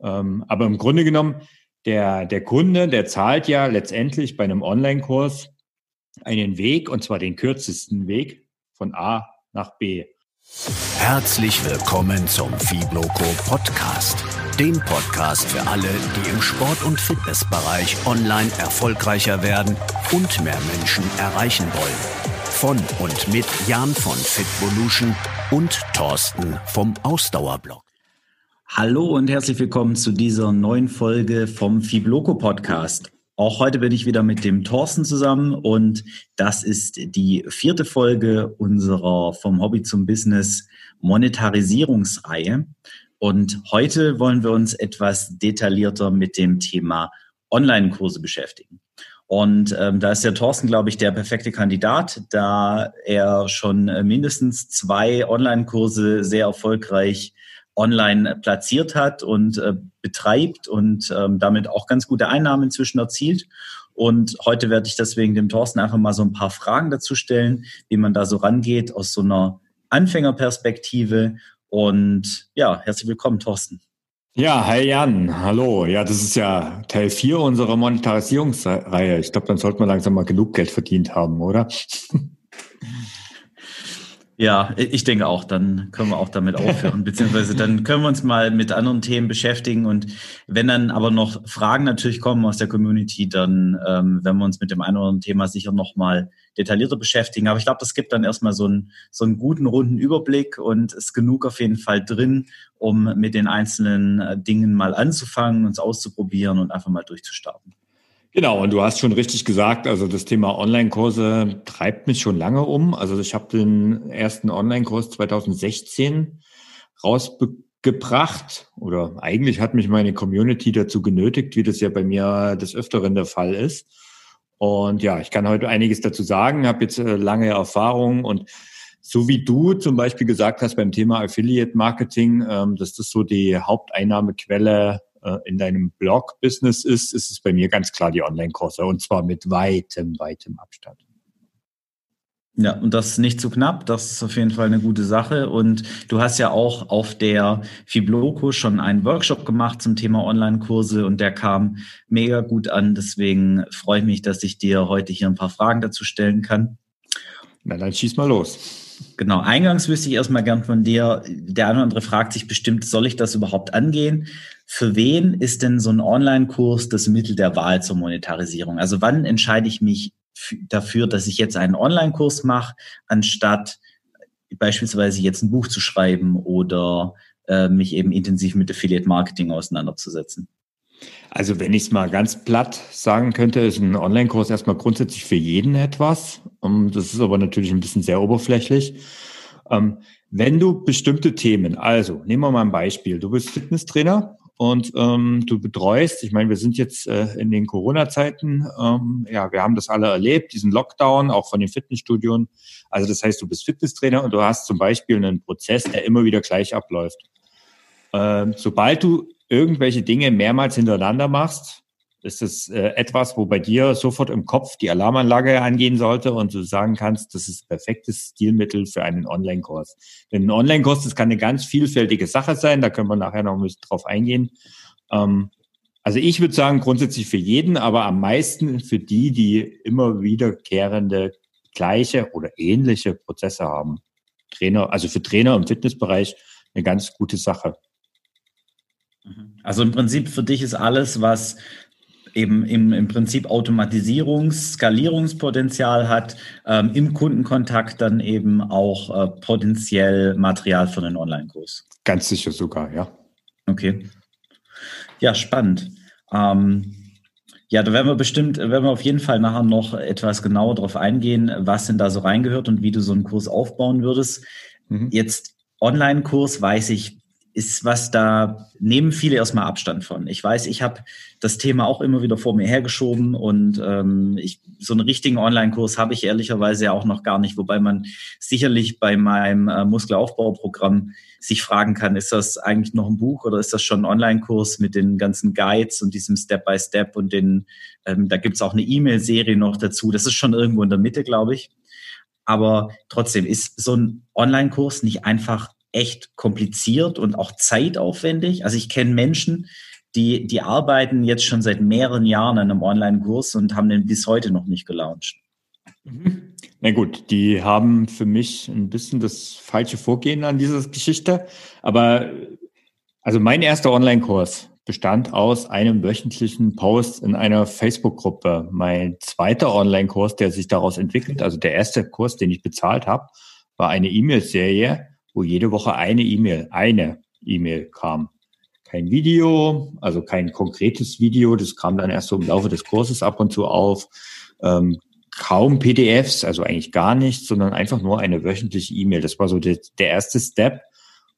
Ähm, aber im Grunde genommen, der, der Kunde, der zahlt ja letztendlich bei einem Online-Kurs einen Weg, und zwar den kürzesten Weg von A nach B. Herzlich willkommen zum Fibloco Podcast, dem Podcast für alle, die im Sport- und Fitnessbereich online erfolgreicher werden und mehr Menschen erreichen wollen. Von und mit Jan von Fitvolution und Thorsten vom Ausdauerblog. Hallo und herzlich willkommen zu dieser neuen Folge vom Fibloco Podcast. Auch heute bin ich wieder mit dem Thorsten zusammen und das ist die vierte Folge unserer vom Hobby zum Business Monetarisierungsreihe. Und heute wollen wir uns etwas detaillierter mit dem Thema Online-Kurse beschäftigen. Und ähm, da ist der Thorsten, glaube ich, der perfekte Kandidat, da er schon mindestens zwei Online-Kurse sehr erfolgreich online platziert hat und äh, betreibt und ähm, damit auch ganz gute Einnahmen inzwischen erzielt. Und heute werde ich deswegen dem Thorsten einfach mal so ein paar Fragen dazu stellen, wie man da so rangeht aus so einer Anfängerperspektive. Und ja, herzlich willkommen, Thorsten. Ja, hi Jan, hallo. Ja, das ist ja Teil 4 unserer Monetarisierungsreihe. Ich glaube, dann sollte man langsam mal genug Geld verdient haben, oder? Ja, ich denke auch, dann können wir auch damit aufhören, beziehungsweise dann können wir uns mal mit anderen Themen beschäftigen und wenn dann aber noch Fragen natürlich kommen aus der Community, dann ähm, werden wir uns mit dem einen oder anderen Thema sicher nochmal detaillierter beschäftigen. Aber ich glaube, das gibt dann erstmal so einen, so einen guten, runden Überblick und ist genug auf jeden Fall drin, um mit den einzelnen äh, Dingen mal anzufangen, uns auszuprobieren und einfach mal durchzustarten. Genau, und du hast schon richtig gesagt, also das Thema Online-Kurse treibt mich schon lange um. Also ich habe den ersten Online-Kurs 2016 rausgebracht oder eigentlich hat mich meine Community dazu genötigt, wie das ja bei mir des Öfteren der Fall ist. Und ja, ich kann heute einiges dazu sagen, habe jetzt äh, lange Erfahrung und so wie du zum Beispiel gesagt hast beim Thema Affiliate Marketing, ähm, dass das so die Haupteinnahmequelle äh, in deinem Blog-Business ist, ist es bei mir ganz klar die Online-Kurse und zwar mit weitem, weitem Abstand. Ja, und das ist nicht zu knapp. Das ist auf jeden Fall eine gute Sache. Und du hast ja auch auf der Fibloco schon einen Workshop gemacht zum Thema Online-Kurse und der kam mega gut an. Deswegen freue ich mich, dass ich dir heute hier ein paar Fragen dazu stellen kann. Na, dann schieß mal los. Genau, eingangs wüsste ich erstmal gern von dir, der eine oder andere fragt sich bestimmt, soll ich das überhaupt angehen? Für wen ist denn so ein Online-Kurs das Mittel der Wahl zur Monetarisierung? Also wann entscheide ich mich dafür, dass ich jetzt einen Online-Kurs mache, anstatt beispielsweise jetzt ein Buch zu schreiben oder äh, mich eben intensiv mit Affiliate Marketing auseinanderzusetzen? Also wenn ich es mal ganz platt sagen könnte, ist ein Online-Kurs erstmal grundsätzlich für jeden etwas. Ähm, das ist aber natürlich ein bisschen sehr oberflächlich. Ähm, wenn du bestimmte Themen, also nehmen wir mal ein Beispiel, du bist Fitnesstrainer und ähm, du betreust, ich meine, wir sind jetzt äh, in den Corona-Zeiten, ähm, ja, wir haben das alle erlebt, diesen Lockdown, auch von den Fitnessstudien. Also das heißt, du bist Fitnesstrainer und du hast zum Beispiel einen Prozess, der immer wieder gleich abläuft. Ähm, sobald du irgendwelche Dinge mehrmals hintereinander machst, ist es äh, etwas, wo bei dir sofort im Kopf die Alarmanlage angehen sollte und du sagen kannst, das ist perfektes Stilmittel für einen Online-Kurs. Denn ein Online-Kurs, das kann eine ganz vielfältige Sache sein, da können wir nachher noch ein bisschen drauf eingehen. Ähm, also ich würde sagen, grundsätzlich für jeden, aber am meisten für die, die immer wiederkehrende gleiche oder ähnliche Prozesse haben. Trainer, also für Trainer im Fitnessbereich eine ganz gute Sache. Also im Prinzip für dich ist alles, was eben im, im Prinzip Automatisierungs-, Skalierungspotenzial hat, ähm, im Kundenkontakt dann eben auch äh, potenziell Material für einen Online-Kurs. Ganz sicher sogar, ja. Okay. Ja, spannend. Ähm, ja, da werden wir bestimmt, werden wir auf jeden Fall nachher noch etwas genauer darauf eingehen, was denn da so reingehört und wie du so einen Kurs aufbauen würdest. Mhm. Jetzt Online-Kurs weiß ich, ist was, da nehmen viele erstmal Abstand von. Ich weiß, ich habe das Thema auch immer wieder vor mir hergeschoben und ähm, ich, so einen richtigen Online-Kurs habe ich ehrlicherweise ja auch noch gar nicht, wobei man sicherlich bei meinem äh, Muskelaufbauprogramm sich fragen kann, ist das eigentlich noch ein Buch oder ist das schon ein Online-Kurs mit den ganzen Guides und diesem Step-by-Step Step und den, ähm, da gibt's auch eine E-Mail-Serie noch dazu. Das ist schon irgendwo in der Mitte, glaube ich. Aber trotzdem ist so ein Online-Kurs nicht einfach echt kompliziert und auch zeitaufwendig. Also ich kenne Menschen, die, die arbeiten jetzt schon seit mehreren Jahren an einem Online-Kurs und haben den bis heute noch nicht gelauncht. Mhm. Na gut, die haben für mich ein bisschen das falsche Vorgehen an dieser Geschichte. Aber also mein erster Online-Kurs bestand aus einem wöchentlichen Post in einer Facebook-Gruppe. Mein zweiter Online-Kurs, der sich daraus entwickelt, also der erste Kurs, den ich bezahlt habe, war eine E-Mail-Serie, wo jede Woche eine E-Mail, eine E-Mail kam. Kein Video, also kein konkretes Video, das kam dann erst so im Laufe des Kurses ab und zu auf. Ähm, kaum PDFs, also eigentlich gar nichts, sondern einfach nur eine wöchentliche E-Mail. Das war so der, der erste Step.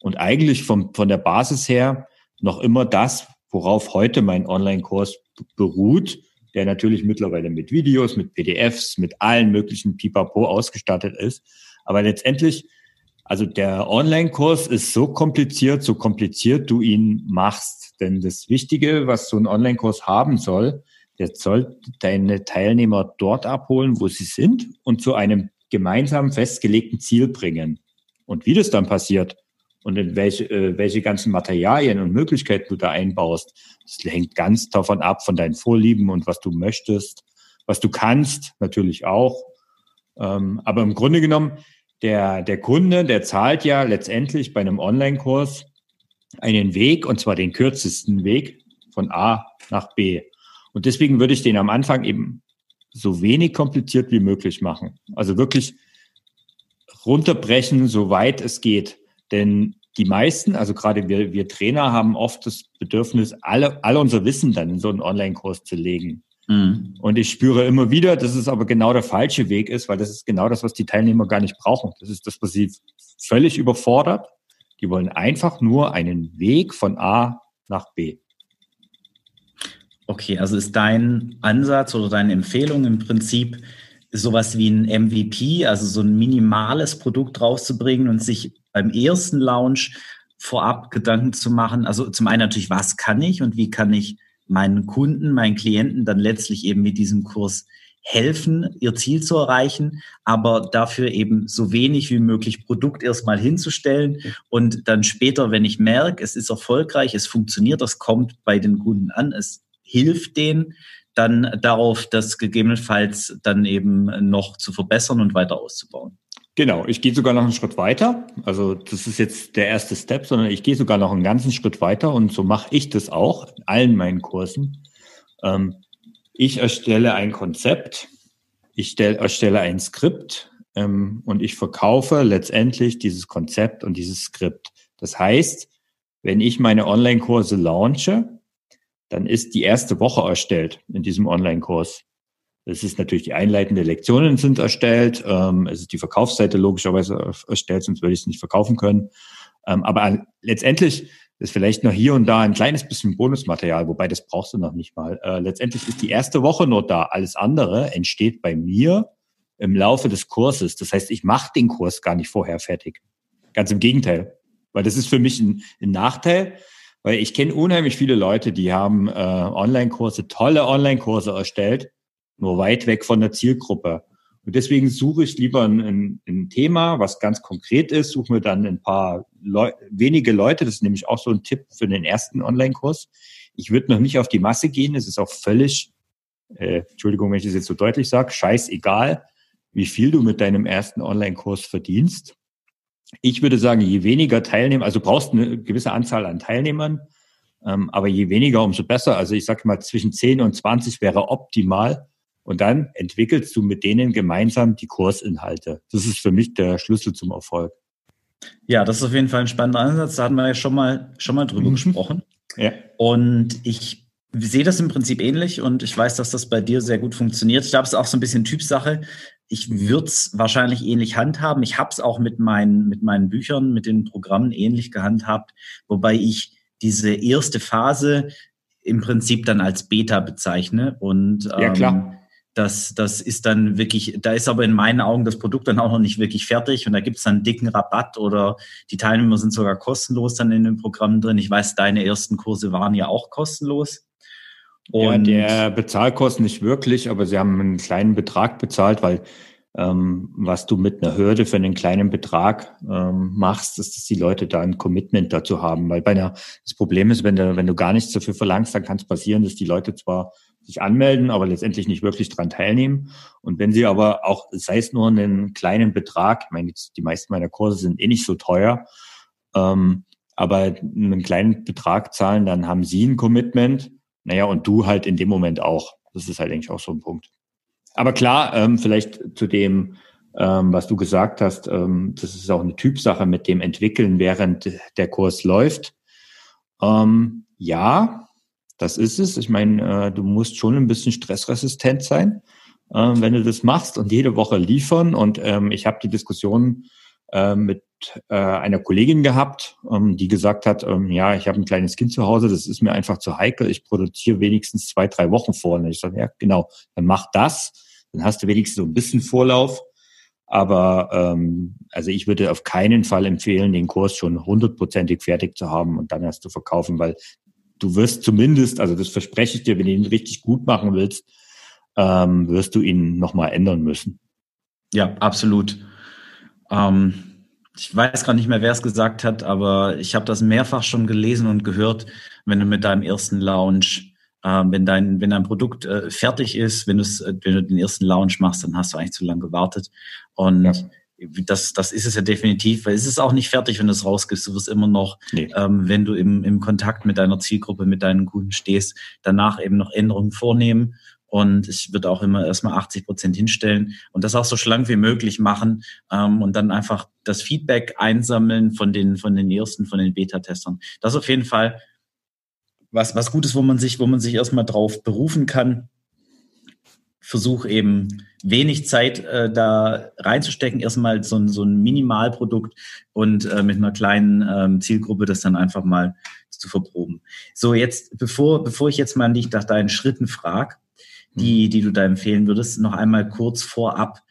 Und eigentlich vom, von der Basis her noch immer das, worauf heute mein Online-Kurs beruht, der natürlich mittlerweile mit Videos, mit PDFs, mit allen möglichen Pipapo ausgestattet ist. Aber letztendlich, also der Online-Kurs ist so kompliziert, so kompliziert du ihn machst. Denn das Wichtige, was so ein Online-Kurs haben soll, der soll deine Teilnehmer dort abholen, wo sie sind und zu einem gemeinsam festgelegten Ziel bringen. Und wie das dann passiert und in welche, äh, welche ganzen Materialien und Möglichkeiten du da einbaust, das hängt ganz davon ab, von deinen Vorlieben und was du möchtest, was du kannst, natürlich auch. Ähm, aber im Grunde genommen, der, der Kunde, der zahlt ja letztendlich bei einem Online-Kurs einen Weg, und zwar den kürzesten Weg von A nach B. Und deswegen würde ich den am Anfang eben so wenig kompliziert wie möglich machen. Also wirklich runterbrechen, soweit es geht. Denn die meisten, also gerade wir, wir Trainer, haben oft das Bedürfnis, alle, alle unser Wissen dann in so einen Online-Kurs zu legen. Mhm. Und ich spüre immer wieder, dass es aber genau der falsche Weg ist, weil das ist genau das, was die Teilnehmer gar nicht brauchen. Das ist das, was sie völlig überfordert. Die wollen einfach nur einen Weg von A nach B. Okay, also ist dein Ansatz oder deine Empfehlung im Prinzip sowas wie ein MVP, also so ein minimales Produkt rauszubringen und sich beim ersten Launch vorab Gedanken zu machen. Also zum einen natürlich, was kann ich und wie kann ich meinen Kunden, meinen Klienten dann letztlich eben mit diesem Kurs helfen, ihr Ziel zu erreichen, aber dafür eben so wenig wie möglich Produkt erstmal hinzustellen und dann später, wenn ich merke, es ist erfolgreich, es funktioniert, das kommt bei den Kunden an, es hilft denen, dann darauf, das gegebenenfalls dann eben noch zu verbessern und weiter auszubauen. Genau, ich gehe sogar noch einen Schritt weiter. Also das ist jetzt der erste Step, sondern ich gehe sogar noch einen ganzen Schritt weiter und so mache ich das auch in allen meinen Kursen. Ähm, ich erstelle ein Konzept, ich stell, erstelle ein Skript ähm, und ich verkaufe letztendlich dieses Konzept und dieses Skript. Das heißt, wenn ich meine Online-Kurse launche, dann ist die erste Woche erstellt in diesem Online-Kurs. Es ist natürlich die einleitende Lektionen sind erstellt. Ähm, es ist die Verkaufsseite logischerweise erstellt, sonst würde ich es nicht verkaufen können. Ähm, aber letztendlich ist vielleicht noch hier und da ein kleines bisschen Bonusmaterial, wobei das brauchst du noch nicht mal. Äh, letztendlich ist die erste Woche nur da. Alles andere entsteht bei mir im Laufe des Kurses. Das heißt, ich mache den Kurs gar nicht vorher fertig. Ganz im Gegenteil. Weil das ist für mich ein, ein Nachteil, weil ich kenne unheimlich viele Leute, die haben äh, Online-Kurse, tolle Online-Kurse erstellt, nur weit weg von der Zielgruppe. Und deswegen suche ich lieber ein, ein, ein Thema, was ganz konkret ist, suche mir dann ein paar Leu wenige Leute, das ist nämlich auch so ein Tipp für den ersten Online-Kurs. Ich würde noch nicht auf die Masse gehen, es ist auch völlig, äh, Entschuldigung, wenn ich das jetzt so deutlich sage, scheißegal, wie viel du mit deinem ersten Online-Kurs verdienst. Ich würde sagen, je weniger Teilnehmer, also brauchst eine gewisse Anzahl an Teilnehmern, ähm, aber je weniger, umso besser. Also ich sage mal, zwischen 10 und 20 wäre optimal. Und dann entwickelst du mit denen gemeinsam die Kursinhalte. Das ist für mich der Schlüssel zum Erfolg. Ja, das ist auf jeden Fall ein spannender Ansatz. Da hatten wir ja schon mal, schon mal drüber mhm. gesprochen. Ja. Und ich sehe das im Prinzip ähnlich und ich weiß, dass das bei dir sehr gut funktioniert. Ich glaube, es ist auch so ein bisschen Typsache ich würde es wahrscheinlich ähnlich handhaben. Ich habe es auch mit meinen, mit meinen Büchern, mit den Programmen ähnlich gehandhabt, wobei ich diese erste Phase im Prinzip dann als Beta bezeichne. Und ähm, ja, klar. Das, das ist dann wirklich, da ist aber in meinen Augen das Produkt dann auch noch nicht wirklich fertig und da gibt es dann einen dicken Rabatt oder die Teilnehmer sind sogar kostenlos dann in den Programmen drin. Ich weiß, deine ersten Kurse waren ja auch kostenlos. Und ja, der Bezahlkosten nicht wirklich, aber sie haben einen kleinen Betrag bezahlt, weil ähm, was du mit einer Hürde für einen kleinen Betrag ähm, machst, ist, dass die Leute da ein Commitment dazu haben. Weil bei einer, das Problem ist, wenn du, wenn du gar nichts dafür verlangst, dann kann es passieren, dass die Leute zwar sich anmelden, aber letztendlich nicht wirklich dran teilnehmen. Und wenn sie aber auch, sei es nur einen kleinen Betrag, ich meine, die meisten meiner Kurse sind eh nicht so teuer, ähm, aber einen kleinen Betrag zahlen, dann haben sie ein Commitment. Naja, und du halt in dem Moment auch. Das ist halt eigentlich auch so ein Punkt. Aber klar, ähm, vielleicht zu dem, ähm, was du gesagt hast, ähm, das ist auch eine Typsache mit dem Entwickeln, während der Kurs läuft. Ähm, ja, das ist es. Ich meine, äh, du musst schon ein bisschen stressresistent sein, äh, wenn du das machst und jede Woche liefern. Und ähm, ich habe die Diskussion äh, mit äh, einer Kollegin gehabt, ähm, die gesagt hat, ähm, ja, ich habe ein kleines Kind zu Hause, das ist mir einfach zu heikel, ich produziere wenigstens zwei, drei Wochen vor. Und ich sage, ja, genau, dann mach das dann hast du wenigstens so ein bisschen Vorlauf. Aber ähm, also ich würde auf keinen Fall empfehlen, den Kurs schon hundertprozentig fertig zu haben und dann erst zu verkaufen, weil du wirst zumindest, also das verspreche ich dir, wenn du ihn richtig gut machen willst, ähm, wirst du ihn nochmal ändern müssen. Ja, absolut. Ähm, ich weiß gar nicht mehr, wer es gesagt hat, aber ich habe das mehrfach schon gelesen und gehört, wenn du mit deinem ersten Launch äh, wenn dein, wenn dein Produkt äh, fertig ist, wenn, äh, wenn du den ersten Launch machst, dann hast du eigentlich zu lange gewartet. Und ja. Das, das ist es ja definitiv, weil es ist auch nicht fertig, wenn du es rausgibst. Du wirst immer noch, nee. ähm, wenn du im, im Kontakt mit deiner Zielgruppe, mit deinen Kunden stehst, danach eben noch Änderungen vornehmen. Und ich würde auch immer erstmal 80 Prozent hinstellen und das auch so schlank wie möglich machen ähm, und dann einfach das Feedback einsammeln von den, von den ersten, von den Beta-Testern. Das auf jeden Fall was, was Gutes, wo man sich, wo man sich erstmal drauf berufen kann. Versuch eben wenig Zeit äh, da reinzustecken, erstmal so, ein so ein Minimalprodukt und äh, mit einer kleinen ähm, Zielgruppe das dann einfach mal zu verproben. So, jetzt, bevor, bevor ich jetzt mal dich nach deinen Schritten frage, die, mhm. die du da empfehlen würdest, noch einmal kurz vorab.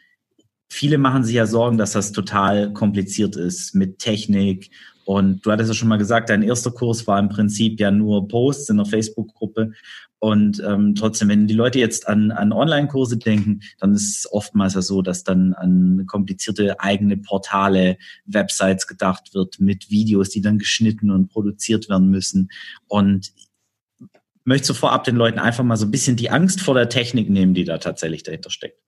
Viele machen sich ja Sorgen, dass das total kompliziert ist mit Technik und du hattest ja schon mal gesagt, dein erster Kurs war im Prinzip ja nur Posts in der Facebook-Gruppe. Und ähm, trotzdem, wenn die Leute jetzt an, an Online-Kurse denken, dann ist es oftmals ja so, dass dann an komplizierte eigene Portale, Websites gedacht wird mit Videos, die dann geschnitten und produziert werden müssen. Und möchtest du vorab den Leuten einfach mal so ein bisschen die Angst vor der Technik nehmen, die da tatsächlich dahinter steckt?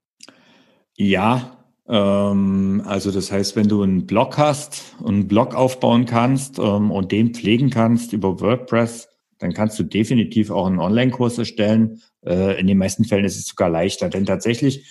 Ja, also das heißt, wenn du einen Blog hast und einen Blog aufbauen kannst ähm, und den pflegen kannst über WordPress, dann kannst du definitiv auch einen Online-Kurs erstellen. Äh, in den meisten Fällen ist es sogar leichter, denn tatsächlich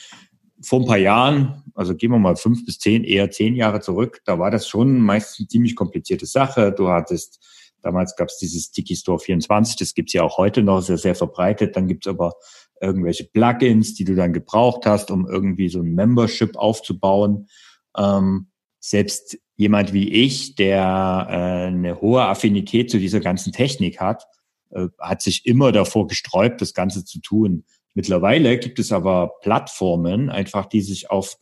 vor ein paar Jahren, also gehen wir mal fünf bis zehn, eher zehn Jahre zurück, da war das schon meist eine ziemlich komplizierte Sache. Du hattest Damals gab es dieses Tiki Store 24, das gibt's ja auch heute noch, sehr, sehr verbreitet. Dann gibt's aber irgendwelche Plugins, die du dann gebraucht hast, um irgendwie so ein Membership aufzubauen. Ähm, selbst jemand wie ich, der äh, eine hohe Affinität zu dieser ganzen Technik hat, äh, hat sich immer davor gesträubt, das Ganze zu tun. Mittlerweile gibt es aber Plattformen, einfach die sich auf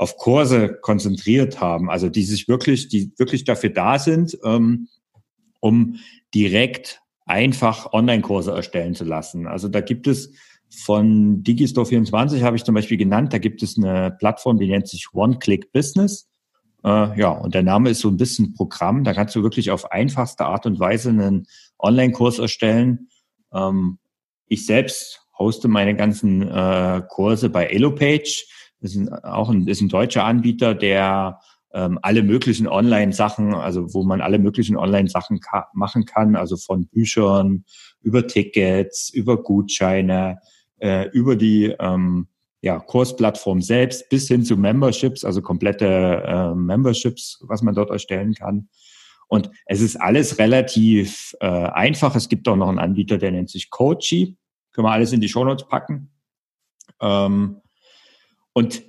auf Kurse konzentriert haben, also die sich wirklich, die wirklich dafür da sind, ähm, um direkt einfach Online-Kurse erstellen zu lassen. Also da gibt es von Digistore24 habe ich zum Beispiel genannt, da gibt es eine Plattform, die nennt sich One-Click Business. Äh, ja, und der Name ist so ein bisschen Programm. Da kannst du wirklich auf einfachste Art und Weise einen Online-Kurs erstellen. Ähm, ich selbst hoste meine ganzen äh, Kurse bei Elopage. Das ist ein, auch ein, ist ein deutscher Anbieter, der ähm, alle möglichen Online-Sachen, also wo man alle möglichen Online-Sachen ka machen kann, also von Büchern über Tickets, über Gutscheine, äh, über die ähm, ja, Kursplattform selbst bis hin zu Memberships, also komplette äh, Memberships, was man dort erstellen kann. Und es ist alles relativ äh, einfach. Es gibt auch noch einen Anbieter, der nennt sich Coachy. Können wir alles in die Shownotes packen. Ähm, und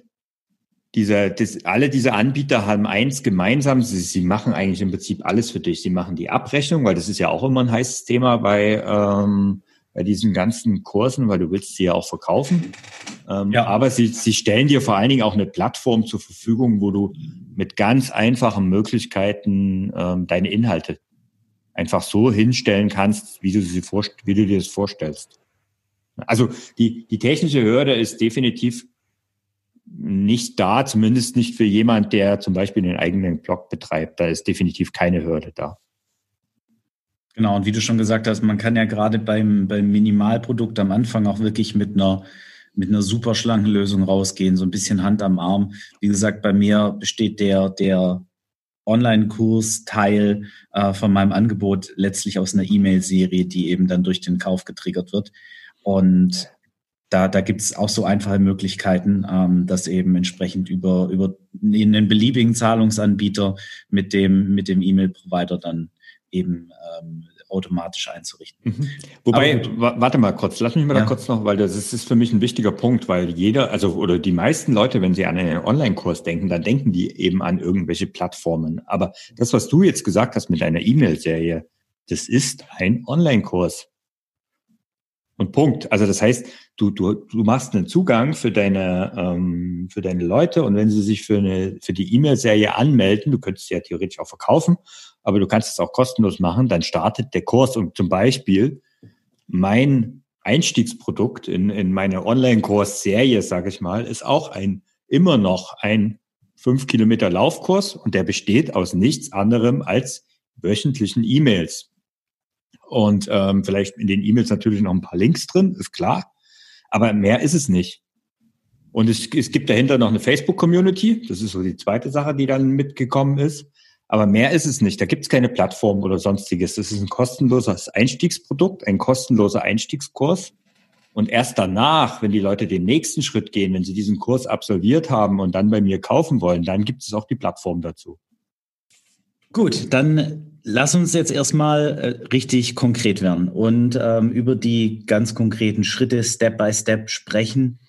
dieser, das, alle diese Anbieter haben eins gemeinsam, sie, sie machen eigentlich im Prinzip alles für dich. Sie machen die Abrechnung, weil das ist ja auch immer ein heißes Thema bei, ähm, bei diesen ganzen Kursen, weil du willst sie ja auch verkaufen. Ähm, ja. Aber sie, sie stellen dir vor allen Dingen auch eine Plattform zur Verfügung, wo du mit ganz einfachen Möglichkeiten ähm, deine Inhalte einfach so hinstellen kannst, wie du, sie vorst wie du dir das vorstellst. Also die, die technische Hürde ist definitiv nicht da, zumindest nicht für jemand, der zum Beispiel den eigenen Blog betreibt. Da ist definitiv keine Hürde da. Genau, und wie du schon gesagt hast, man kann ja gerade beim, beim Minimalprodukt am Anfang auch wirklich mit einer, mit einer super schlanken Lösung rausgehen, so ein bisschen Hand am Arm. Wie gesagt, bei mir besteht der, der Online-Kurs-Teil äh, von meinem Angebot letztlich aus einer E-Mail-Serie, die eben dann durch den Kauf getriggert wird. Und da, da gibt es auch so einfache Möglichkeiten, ähm, das eben entsprechend über, über einen beliebigen Zahlungsanbieter mit dem, mit dem E-Mail-Provider dann eben ähm, automatisch einzurichten. Mhm. Wobei, warte mal kurz, lass mich mal ja. da kurz noch, weil das ist, ist für mich ein wichtiger Punkt, weil jeder, also oder die meisten Leute, wenn sie an einen Online-Kurs denken, dann denken die eben an irgendwelche Plattformen. Aber das, was du jetzt gesagt hast mit deiner E-Mail-Serie, das ist ein Online-Kurs. Und Punkt. Also das heißt, du, du, du machst einen Zugang für deine, ähm, für deine Leute und wenn sie sich für, eine, für die E-Mail-Serie anmelden, du könntest sie ja theoretisch auch verkaufen, aber du kannst es auch kostenlos machen, dann startet der Kurs und zum Beispiel mein Einstiegsprodukt in, in meine Online-Kurs-Serie, sage ich mal, ist auch ein immer noch ein fünf Kilometer Laufkurs und der besteht aus nichts anderem als wöchentlichen E-Mails. Und ähm, vielleicht in den E-Mails natürlich noch ein paar Links drin, ist klar. Aber mehr ist es nicht. Und es, es gibt dahinter noch eine Facebook-Community. Das ist so die zweite Sache, die dann mitgekommen ist. Aber mehr ist es nicht. Da gibt es keine Plattform oder sonstiges. Das ist ein kostenloses Einstiegsprodukt, ein kostenloser Einstiegskurs. Und erst danach, wenn die Leute den nächsten Schritt gehen, wenn sie diesen Kurs absolviert haben und dann bei mir kaufen wollen, dann gibt es auch die Plattform dazu. Gut, dann lass uns jetzt erstmal äh, richtig konkret werden und ähm, über die ganz konkreten Schritte Step by Step sprechen,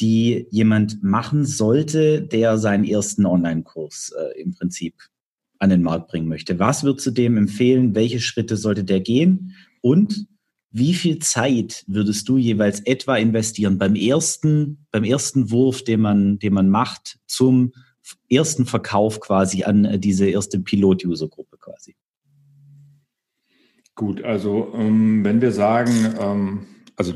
die jemand machen sollte, der seinen ersten Online-Kurs äh, im Prinzip an den Markt bringen möchte. Was würdest du dem empfehlen? Welche Schritte sollte der gehen? Und wie viel Zeit würdest du jeweils etwa investieren beim ersten, beim ersten Wurf, den man, den man macht zum ersten Verkauf quasi an äh, diese erste Pilot-User-Gruppe quasi? Gut, also ähm, wenn wir sagen, ähm, also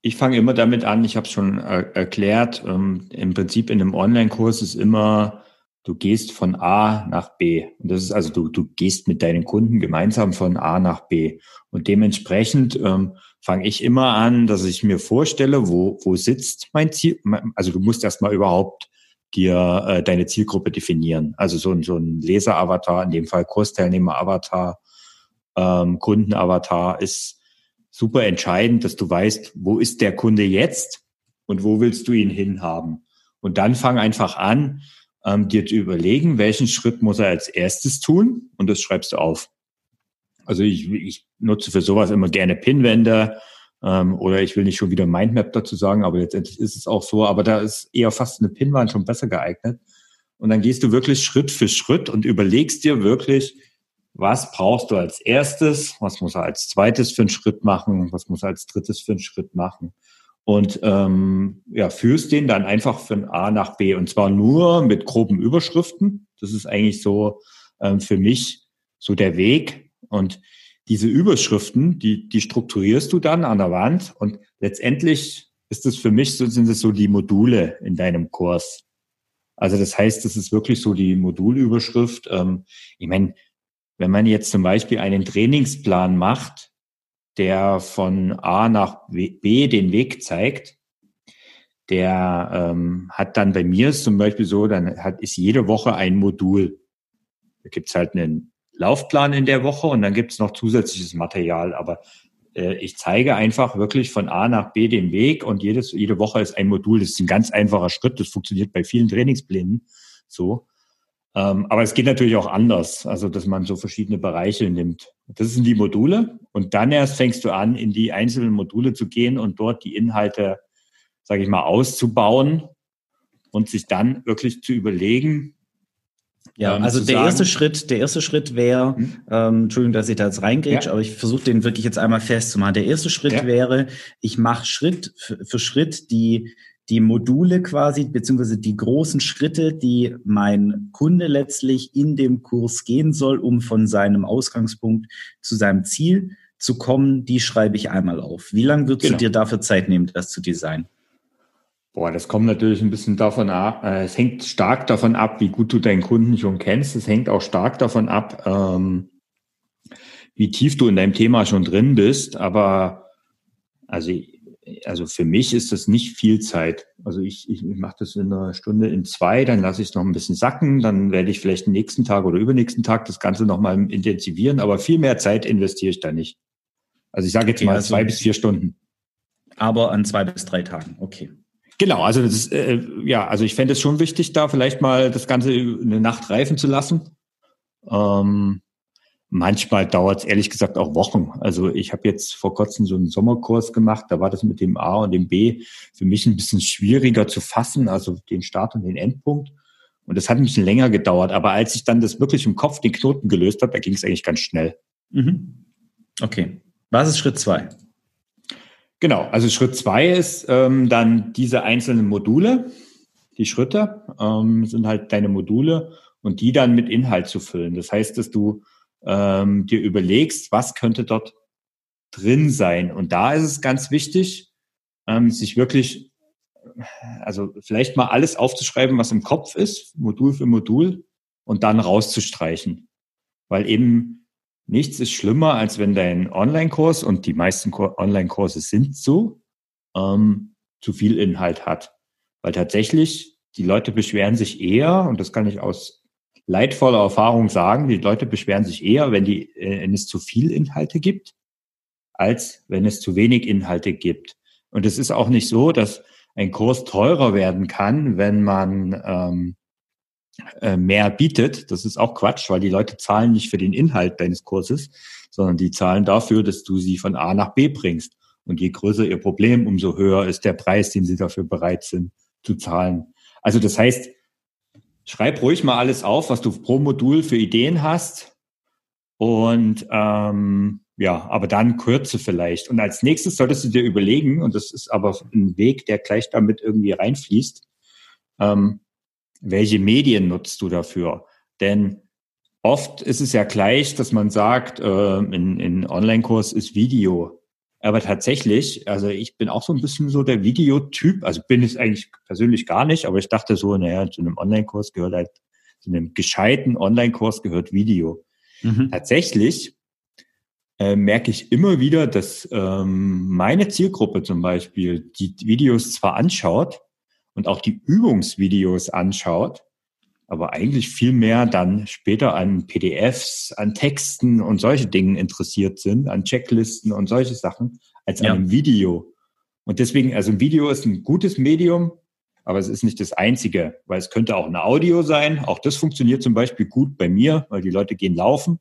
ich fange immer damit an, ich habe es schon äh, erklärt, ähm, im Prinzip in einem Online-Kurs ist immer, du gehst von A nach B. Und das ist also, du, du gehst mit deinen Kunden gemeinsam von A nach B. Und dementsprechend ähm, fange ich immer an, dass ich mir vorstelle, wo, wo sitzt mein Ziel. Also du musst erstmal überhaupt dir äh, deine Zielgruppe definieren. Also so, ein so ein Leser-Avatar, in dem Fall Kursteilnehmer-Avatar, ähm, Kunden-Avatar ist super entscheidend, dass du weißt, wo ist der Kunde jetzt und wo willst du ihn hinhaben. Und dann fang einfach an, ähm, dir zu überlegen, welchen Schritt muss er als erstes tun und das schreibst du auf. Also ich, ich nutze für sowas immer gerne Pinwände ähm, oder ich will nicht schon wieder Mindmap dazu sagen, aber letztendlich ist es auch so. Aber da ist eher fast eine Pinwand schon besser geeignet. Und dann gehst du wirklich Schritt für Schritt und überlegst dir wirklich, was brauchst du als erstes, was muss er als zweites für einen Schritt machen, was muss er als drittes für einen Schritt machen. Und ähm, ja, führst den dann einfach von A nach B und zwar nur mit groben Überschriften. Das ist eigentlich so ähm, für mich so der Weg. Und diese Überschriften, die, die strukturierst du dann an der Wand und letztendlich ist es für mich so, sind es so die Module in deinem Kurs. Also das heißt, das ist wirklich so die Modulüberschrift. Ähm, ich meine, wenn man jetzt zum Beispiel einen Trainingsplan macht, der von A nach B den Weg zeigt, der ähm, hat dann bei mir ist zum Beispiel so, dann hat ist jede Woche ein Modul. Da gibt's halt einen Laufplan in der Woche und dann gibt es noch zusätzliches Material. Aber äh, ich zeige einfach wirklich von A nach B den Weg und jedes, jede Woche ist ein Modul. Das ist ein ganz einfacher Schritt. Das funktioniert bei vielen Trainingsplänen so. Ähm, aber es geht natürlich auch anders, also dass man so verschiedene Bereiche nimmt. Das sind die Module und dann erst fängst du an, in die einzelnen Module zu gehen und dort die Inhalte, sage ich mal, auszubauen und sich dann wirklich zu überlegen, ja, ähm, also der sagen, erste Schritt, der erste Schritt wäre, hm? ähm, Entschuldigung, dass ich da jetzt reingrätsch, ja. aber ich versuche den wirklich jetzt einmal festzumachen. Der erste Schritt ja. wäre, ich mache Schritt für Schritt die die Module quasi, beziehungsweise die großen Schritte, die mein Kunde letztlich in dem Kurs gehen soll, um von seinem Ausgangspunkt zu seinem Ziel zu kommen, die schreibe ich einmal auf. Wie lange würdest genau. du dir dafür Zeit nehmen, das zu designen? Boah, das kommt natürlich ein bisschen davon ab. Äh, es hängt stark davon ab, wie gut du deinen Kunden schon kennst. Es hängt auch stark davon ab, ähm, wie tief du in deinem Thema schon drin bist. Aber also, also für mich ist das nicht viel Zeit. Also ich, ich, ich mache das in einer Stunde in zwei, dann lasse ich es noch ein bisschen sacken, dann werde ich vielleicht den nächsten Tag oder übernächsten Tag das Ganze nochmal intensivieren, aber viel mehr Zeit investiere ich da nicht. Also ich sage jetzt mal also, zwei bis vier Stunden. Aber an zwei bis drei Tagen, okay. Genau, also das ist, äh, ja, also ich fände es schon wichtig, da vielleicht mal das Ganze eine Nacht reifen zu lassen. Ähm, manchmal dauert es ehrlich gesagt auch Wochen. Also ich habe jetzt vor kurzem so einen Sommerkurs gemacht, da war das mit dem A und dem B für mich ein bisschen schwieriger zu fassen, also den Start und den Endpunkt. Und das hat ein bisschen länger gedauert. Aber als ich dann das wirklich im Kopf den Knoten gelöst habe, da ging es eigentlich ganz schnell. Mhm. Okay. Was ist Schritt zwei? Genau, also Schritt zwei ist ähm, dann diese einzelnen Module. Die Schritte ähm, sind halt deine Module und die dann mit Inhalt zu füllen. Das heißt, dass du ähm, dir überlegst, was könnte dort drin sein. Und da ist es ganz wichtig, ähm, sich wirklich, also vielleicht mal alles aufzuschreiben, was im Kopf ist, Modul für Modul, und dann rauszustreichen. Weil eben Nichts ist schlimmer, als wenn dein Online-Kurs, und die meisten Online-Kurse sind so, ähm, zu viel Inhalt hat. Weil tatsächlich, die Leute beschweren sich eher, und das kann ich aus leidvoller Erfahrung sagen, die Leute beschweren sich eher, wenn, die, äh, wenn es zu viel Inhalte gibt, als wenn es zu wenig Inhalte gibt. Und es ist auch nicht so, dass ein Kurs teurer werden kann, wenn man ähm, äh, mehr bietet. Das ist auch Quatsch, weil die Leute zahlen nicht für den Inhalt deines Kurses, sondern die zahlen dafür, dass du sie von A nach B bringst. Und je größer ihr Problem, umso höher ist der Preis, den sie dafür bereit sind zu zahlen. Also das heißt, schreib ruhig mal alles auf, was du pro Modul für Ideen hast. Und ähm, ja, aber dann kürze vielleicht. Und als nächstes solltest du dir überlegen, und das ist aber ein Weg, der gleich damit irgendwie reinfließt, ähm, welche Medien nutzt du dafür? Denn oft ist es ja gleich, dass man sagt, äh, in, in Online-Kurs ist Video. Aber tatsächlich, also ich bin auch so ein bisschen so der Videotyp, also bin es eigentlich persönlich gar nicht, aber ich dachte so, naja, zu einem Online-Kurs gehört halt, zu einem gescheiten Online-Kurs gehört Video. Mhm. Tatsächlich äh, merke ich immer wieder, dass ähm, meine Zielgruppe zum Beispiel die Videos zwar anschaut, und auch die Übungsvideos anschaut, aber eigentlich viel mehr dann später an PDFs, an Texten und solche Dingen interessiert sind, an Checklisten und solche Sachen, als ja. an einem Video. Und deswegen, also ein Video ist ein gutes Medium, aber es ist nicht das einzige, weil es könnte auch ein Audio sein. Auch das funktioniert zum Beispiel gut bei mir, weil die Leute gehen laufen.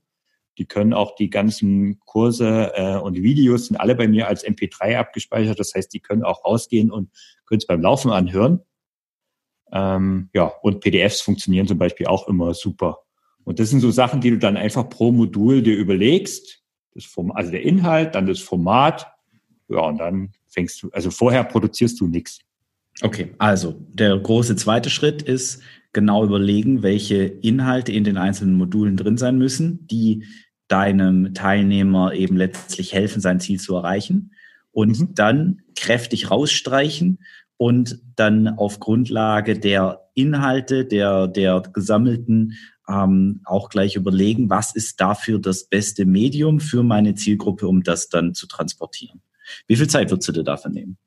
Die können auch die ganzen Kurse äh, und Videos sind alle bei mir als MP3 abgespeichert. Das heißt, die können auch rausgehen und können es beim Laufen anhören. Ähm, ja, und PDFs funktionieren zum Beispiel auch immer super. Und das sind so Sachen, die du dann einfach pro Modul dir überlegst. Das Form, also der Inhalt, dann das Format. Ja, und dann fängst du, also vorher produzierst du nichts. Okay, also der große zweite Schritt ist genau überlegen, welche Inhalte in den einzelnen Modulen drin sein müssen, die deinem Teilnehmer eben letztlich helfen, sein Ziel zu erreichen. Und mhm. dann kräftig rausstreichen und dann auf Grundlage der Inhalte, der, der gesammelten, ähm, auch gleich überlegen, was ist dafür das beste Medium für meine Zielgruppe, um das dann zu transportieren. Wie viel Zeit würdest du dir dafür nehmen?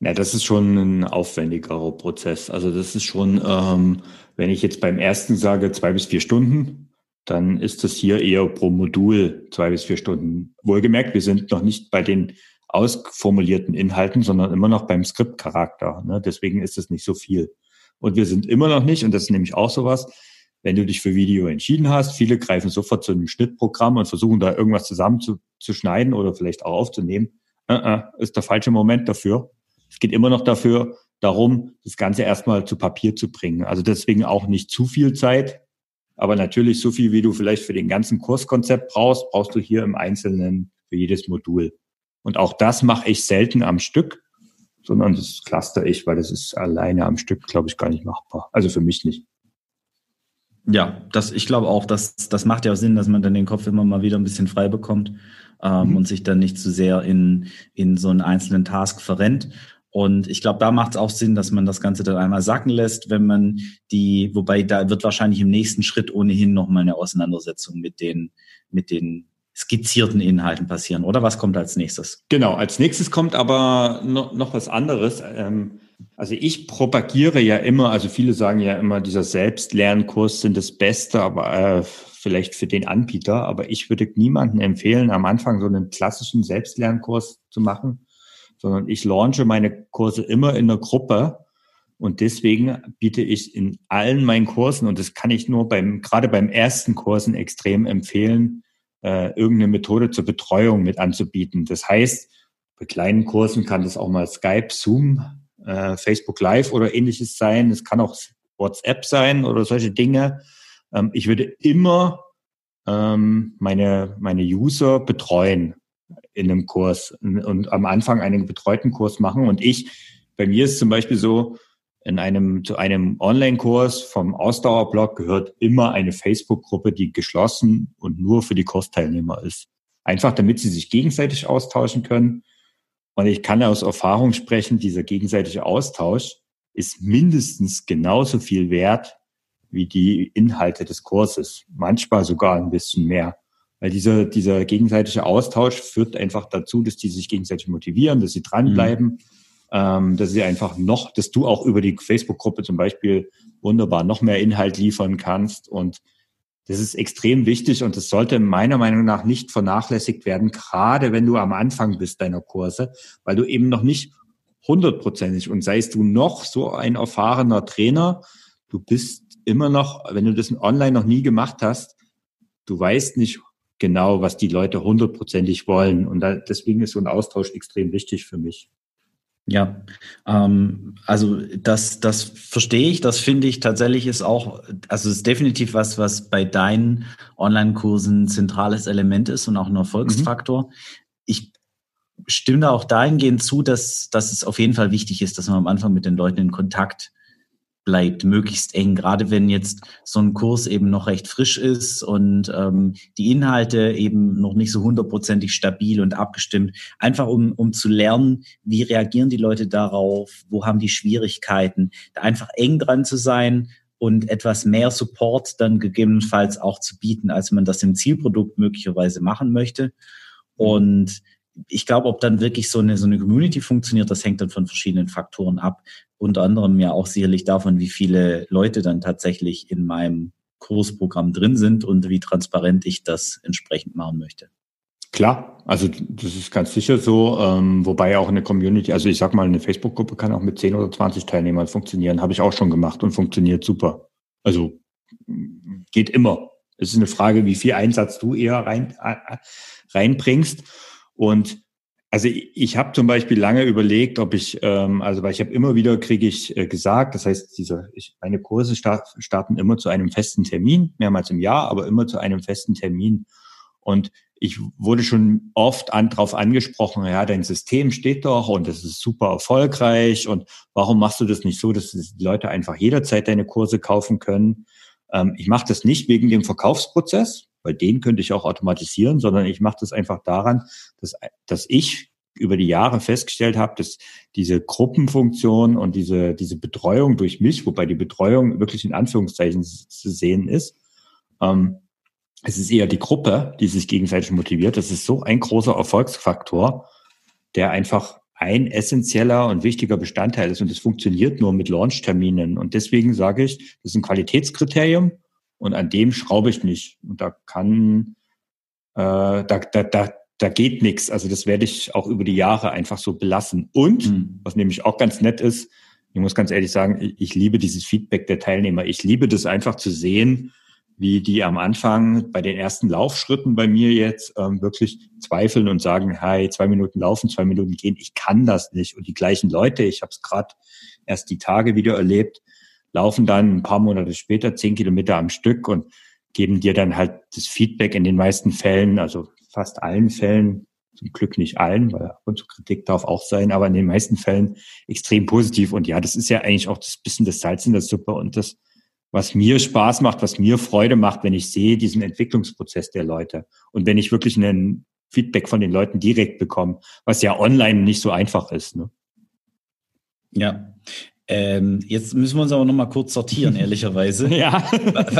Na, das ist schon ein aufwendigerer Prozess. Also das ist schon, ähm, wenn ich jetzt beim ersten sage zwei bis vier Stunden, dann ist das hier eher pro Modul zwei bis vier Stunden. Wohlgemerkt, wir sind noch nicht bei den ausformulierten Inhalten, sondern immer noch beim Skriptcharakter. Ne? Deswegen ist es nicht so viel. Und wir sind immer noch nicht, und das ist nämlich auch sowas, wenn du dich für Video entschieden hast, viele greifen sofort zu einem Schnittprogramm und versuchen da irgendwas zusammenzuschneiden oder vielleicht auch aufzunehmen. Uh -uh, ist der falsche Moment dafür. Es geht immer noch dafür, darum, das Ganze erstmal zu Papier zu bringen. Also deswegen auch nicht zu viel Zeit, aber natürlich so viel, wie du vielleicht für den ganzen Kurskonzept brauchst, brauchst du hier im Einzelnen für jedes Modul. Und auch das mache ich selten am Stück, sondern das cluster ich, weil das ist alleine am Stück, glaube ich, gar nicht machbar. Also für mich nicht. Ja, das, ich glaube auch, dass das macht ja auch Sinn, dass man dann den Kopf immer mal wieder ein bisschen frei bekommt ähm, mhm. und sich dann nicht zu sehr in, in so einen einzelnen Task verrennt. Und ich glaube, da macht es auch Sinn, dass man das Ganze dann einmal sacken lässt, wenn man die, wobei da wird wahrscheinlich im nächsten Schritt ohnehin nochmal eine Auseinandersetzung mit den, mit den skizzierten Inhalten passieren. Oder was kommt als nächstes? Genau, als nächstes kommt aber noch, noch was anderes. Ähm, also ich propagiere ja immer, also viele sagen ja immer, dieser Selbstlernkurs sind das Beste, aber äh, vielleicht für den Anbieter. Aber ich würde niemandem empfehlen, am Anfang so einen klassischen Selbstlernkurs zu machen, sondern ich launche meine Kurse immer in einer Gruppe. Und deswegen biete ich in allen meinen Kursen, und das kann ich nur beim, gerade beim ersten Kursen extrem empfehlen, äh, irgendeine Methode zur Betreuung mit anzubieten. Das heißt, bei kleinen Kursen kann das auch mal Skype, Zoom, äh, Facebook Live oder ähnliches sein. Es kann auch WhatsApp sein oder solche Dinge. Ähm, ich würde immer ähm, meine, meine User betreuen in einem Kurs und am Anfang einen betreuten Kurs machen. Und ich, bei mir ist zum Beispiel so, in einem, zu einem Online-Kurs vom Ausdauerblock gehört immer eine Facebook-Gruppe, die geschlossen und nur für die Kursteilnehmer ist. Einfach damit sie sich gegenseitig austauschen können. Und ich kann aus Erfahrung sprechen, dieser gegenseitige Austausch ist mindestens genauso viel wert wie die Inhalte des Kurses. Manchmal sogar ein bisschen mehr. Weil dieser, dieser gegenseitige Austausch führt einfach dazu, dass die sich gegenseitig motivieren, dass sie dranbleiben. Mhm ähm, dass sie einfach noch, dass du auch über die Facebook-Gruppe zum Beispiel wunderbar noch mehr Inhalt liefern kannst. Und das ist extrem wichtig und das sollte meiner Meinung nach nicht vernachlässigt werden, gerade wenn du am Anfang bist deiner Kurse, weil du eben noch nicht hundertprozentig und seist du noch so ein erfahrener Trainer, du bist immer noch, wenn du das online noch nie gemacht hast, du weißt nicht genau, was die Leute hundertprozentig wollen. Und deswegen ist so ein Austausch extrem wichtig für mich. Ja, ähm, also das, das verstehe ich, das finde ich tatsächlich ist auch, also ist definitiv was, was bei deinen Online-Kursen ein zentrales Element ist und auch ein Erfolgsfaktor. Mhm. Ich stimme da auch dahingehend zu, dass, dass es auf jeden Fall wichtig ist, dass man am Anfang mit den Leuten in Kontakt bleibt, möglichst eng, gerade wenn jetzt so ein Kurs eben noch recht frisch ist und ähm, die Inhalte eben noch nicht so hundertprozentig stabil und abgestimmt, einfach um, um zu lernen, wie reagieren die Leute darauf, wo haben die Schwierigkeiten, da einfach eng dran zu sein und etwas mehr Support dann gegebenenfalls auch zu bieten, als man das im Zielprodukt möglicherweise machen möchte. Und ich glaube, ob dann wirklich so eine, so eine Community funktioniert, das hängt dann von verschiedenen Faktoren ab. Unter anderem ja auch sicherlich davon, wie viele Leute dann tatsächlich in meinem Kursprogramm drin sind und wie transparent ich das entsprechend machen möchte. Klar, also das ist ganz sicher so, ähm, wobei auch eine Community, also ich sag mal, eine Facebook-Gruppe kann auch mit 10 oder 20 Teilnehmern funktionieren, habe ich auch schon gemacht und funktioniert super. Also geht immer. Es ist eine Frage, wie viel Einsatz du eher rein, äh, reinbringst. Und also ich, ich habe zum Beispiel lange überlegt, ob ich, ähm, also weil ich habe immer wieder kriege ich äh, gesagt, das heißt, diese ich, meine Kurse start, starten immer zu einem festen Termin, mehrmals im Jahr, aber immer zu einem festen Termin. Und ich wurde schon oft an, darauf angesprochen, ja, dein System steht doch und das ist super erfolgreich und warum machst du das nicht so, dass die Leute einfach jederzeit deine Kurse kaufen können? Ähm, ich mache das nicht wegen dem Verkaufsprozess, weil den könnte ich auch automatisieren, sondern ich mache das einfach daran, dass, dass ich über die Jahre festgestellt habe, dass diese Gruppenfunktion und diese, diese Betreuung durch mich, wobei die Betreuung wirklich in Anführungszeichen zu sehen ist, ähm, es ist eher die Gruppe, die sich gegenseitig motiviert. Das ist so ein großer Erfolgsfaktor, der einfach ein essentieller und wichtiger Bestandteil ist. Und das funktioniert nur mit Launchterminen. Und deswegen sage ich, das ist ein Qualitätskriterium. Und an dem schraube ich nicht. Und da kann, äh, da, da, da, da geht nichts. Also das werde ich auch über die Jahre einfach so belassen. Und, mhm. was nämlich auch ganz nett ist, ich muss ganz ehrlich sagen, ich, ich liebe dieses Feedback der Teilnehmer. Ich liebe das einfach zu sehen, wie die am Anfang bei den ersten Laufschritten bei mir jetzt ähm, wirklich zweifeln und sagen, hey, zwei Minuten laufen, zwei Minuten gehen, ich kann das nicht. Und die gleichen Leute, ich habe es gerade erst die Tage wieder erlebt, laufen dann ein paar Monate später zehn Kilometer am Stück und geben dir dann halt das Feedback in den meisten Fällen, also fast allen Fällen, zum Glück nicht allen, weil ab und zu Kritik darf auch sein, aber in den meisten Fällen extrem positiv. Und ja, das ist ja eigentlich auch das bisschen das Salz in der Suppe und das, was mir Spaß macht, was mir Freude macht, wenn ich sehe diesen Entwicklungsprozess der Leute und wenn ich wirklich einen Feedback von den Leuten direkt bekomme, was ja online nicht so einfach ist. Ne? Ja. Ähm, jetzt müssen wir uns aber noch mal kurz sortieren, ehrlicherweise. ja.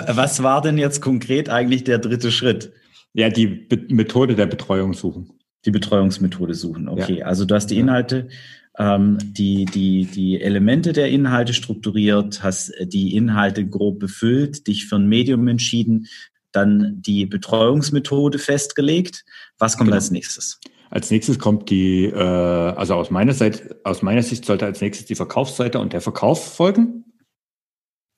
Was war denn jetzt konkret eigentlich der dritte Schritt? Ja, die Be Methode der Betreuung suchen. Die Betreuungsmethode suchen, okay. Ja. Also du hast die Inhalte, ähm, die, die, die Elemente der Inhalte strukturiert, hast die Inhalte grob befüllt, dich für ein Medium entschieden, dann die Betreuungsmethode festgelegt. Was kommt genau. als nächstes? Als nächstes kommt die, äh, also aus meiner Seite, aus meiner Sicht sollte als nächstes die Verkaufsseite und der Verkauf folgen,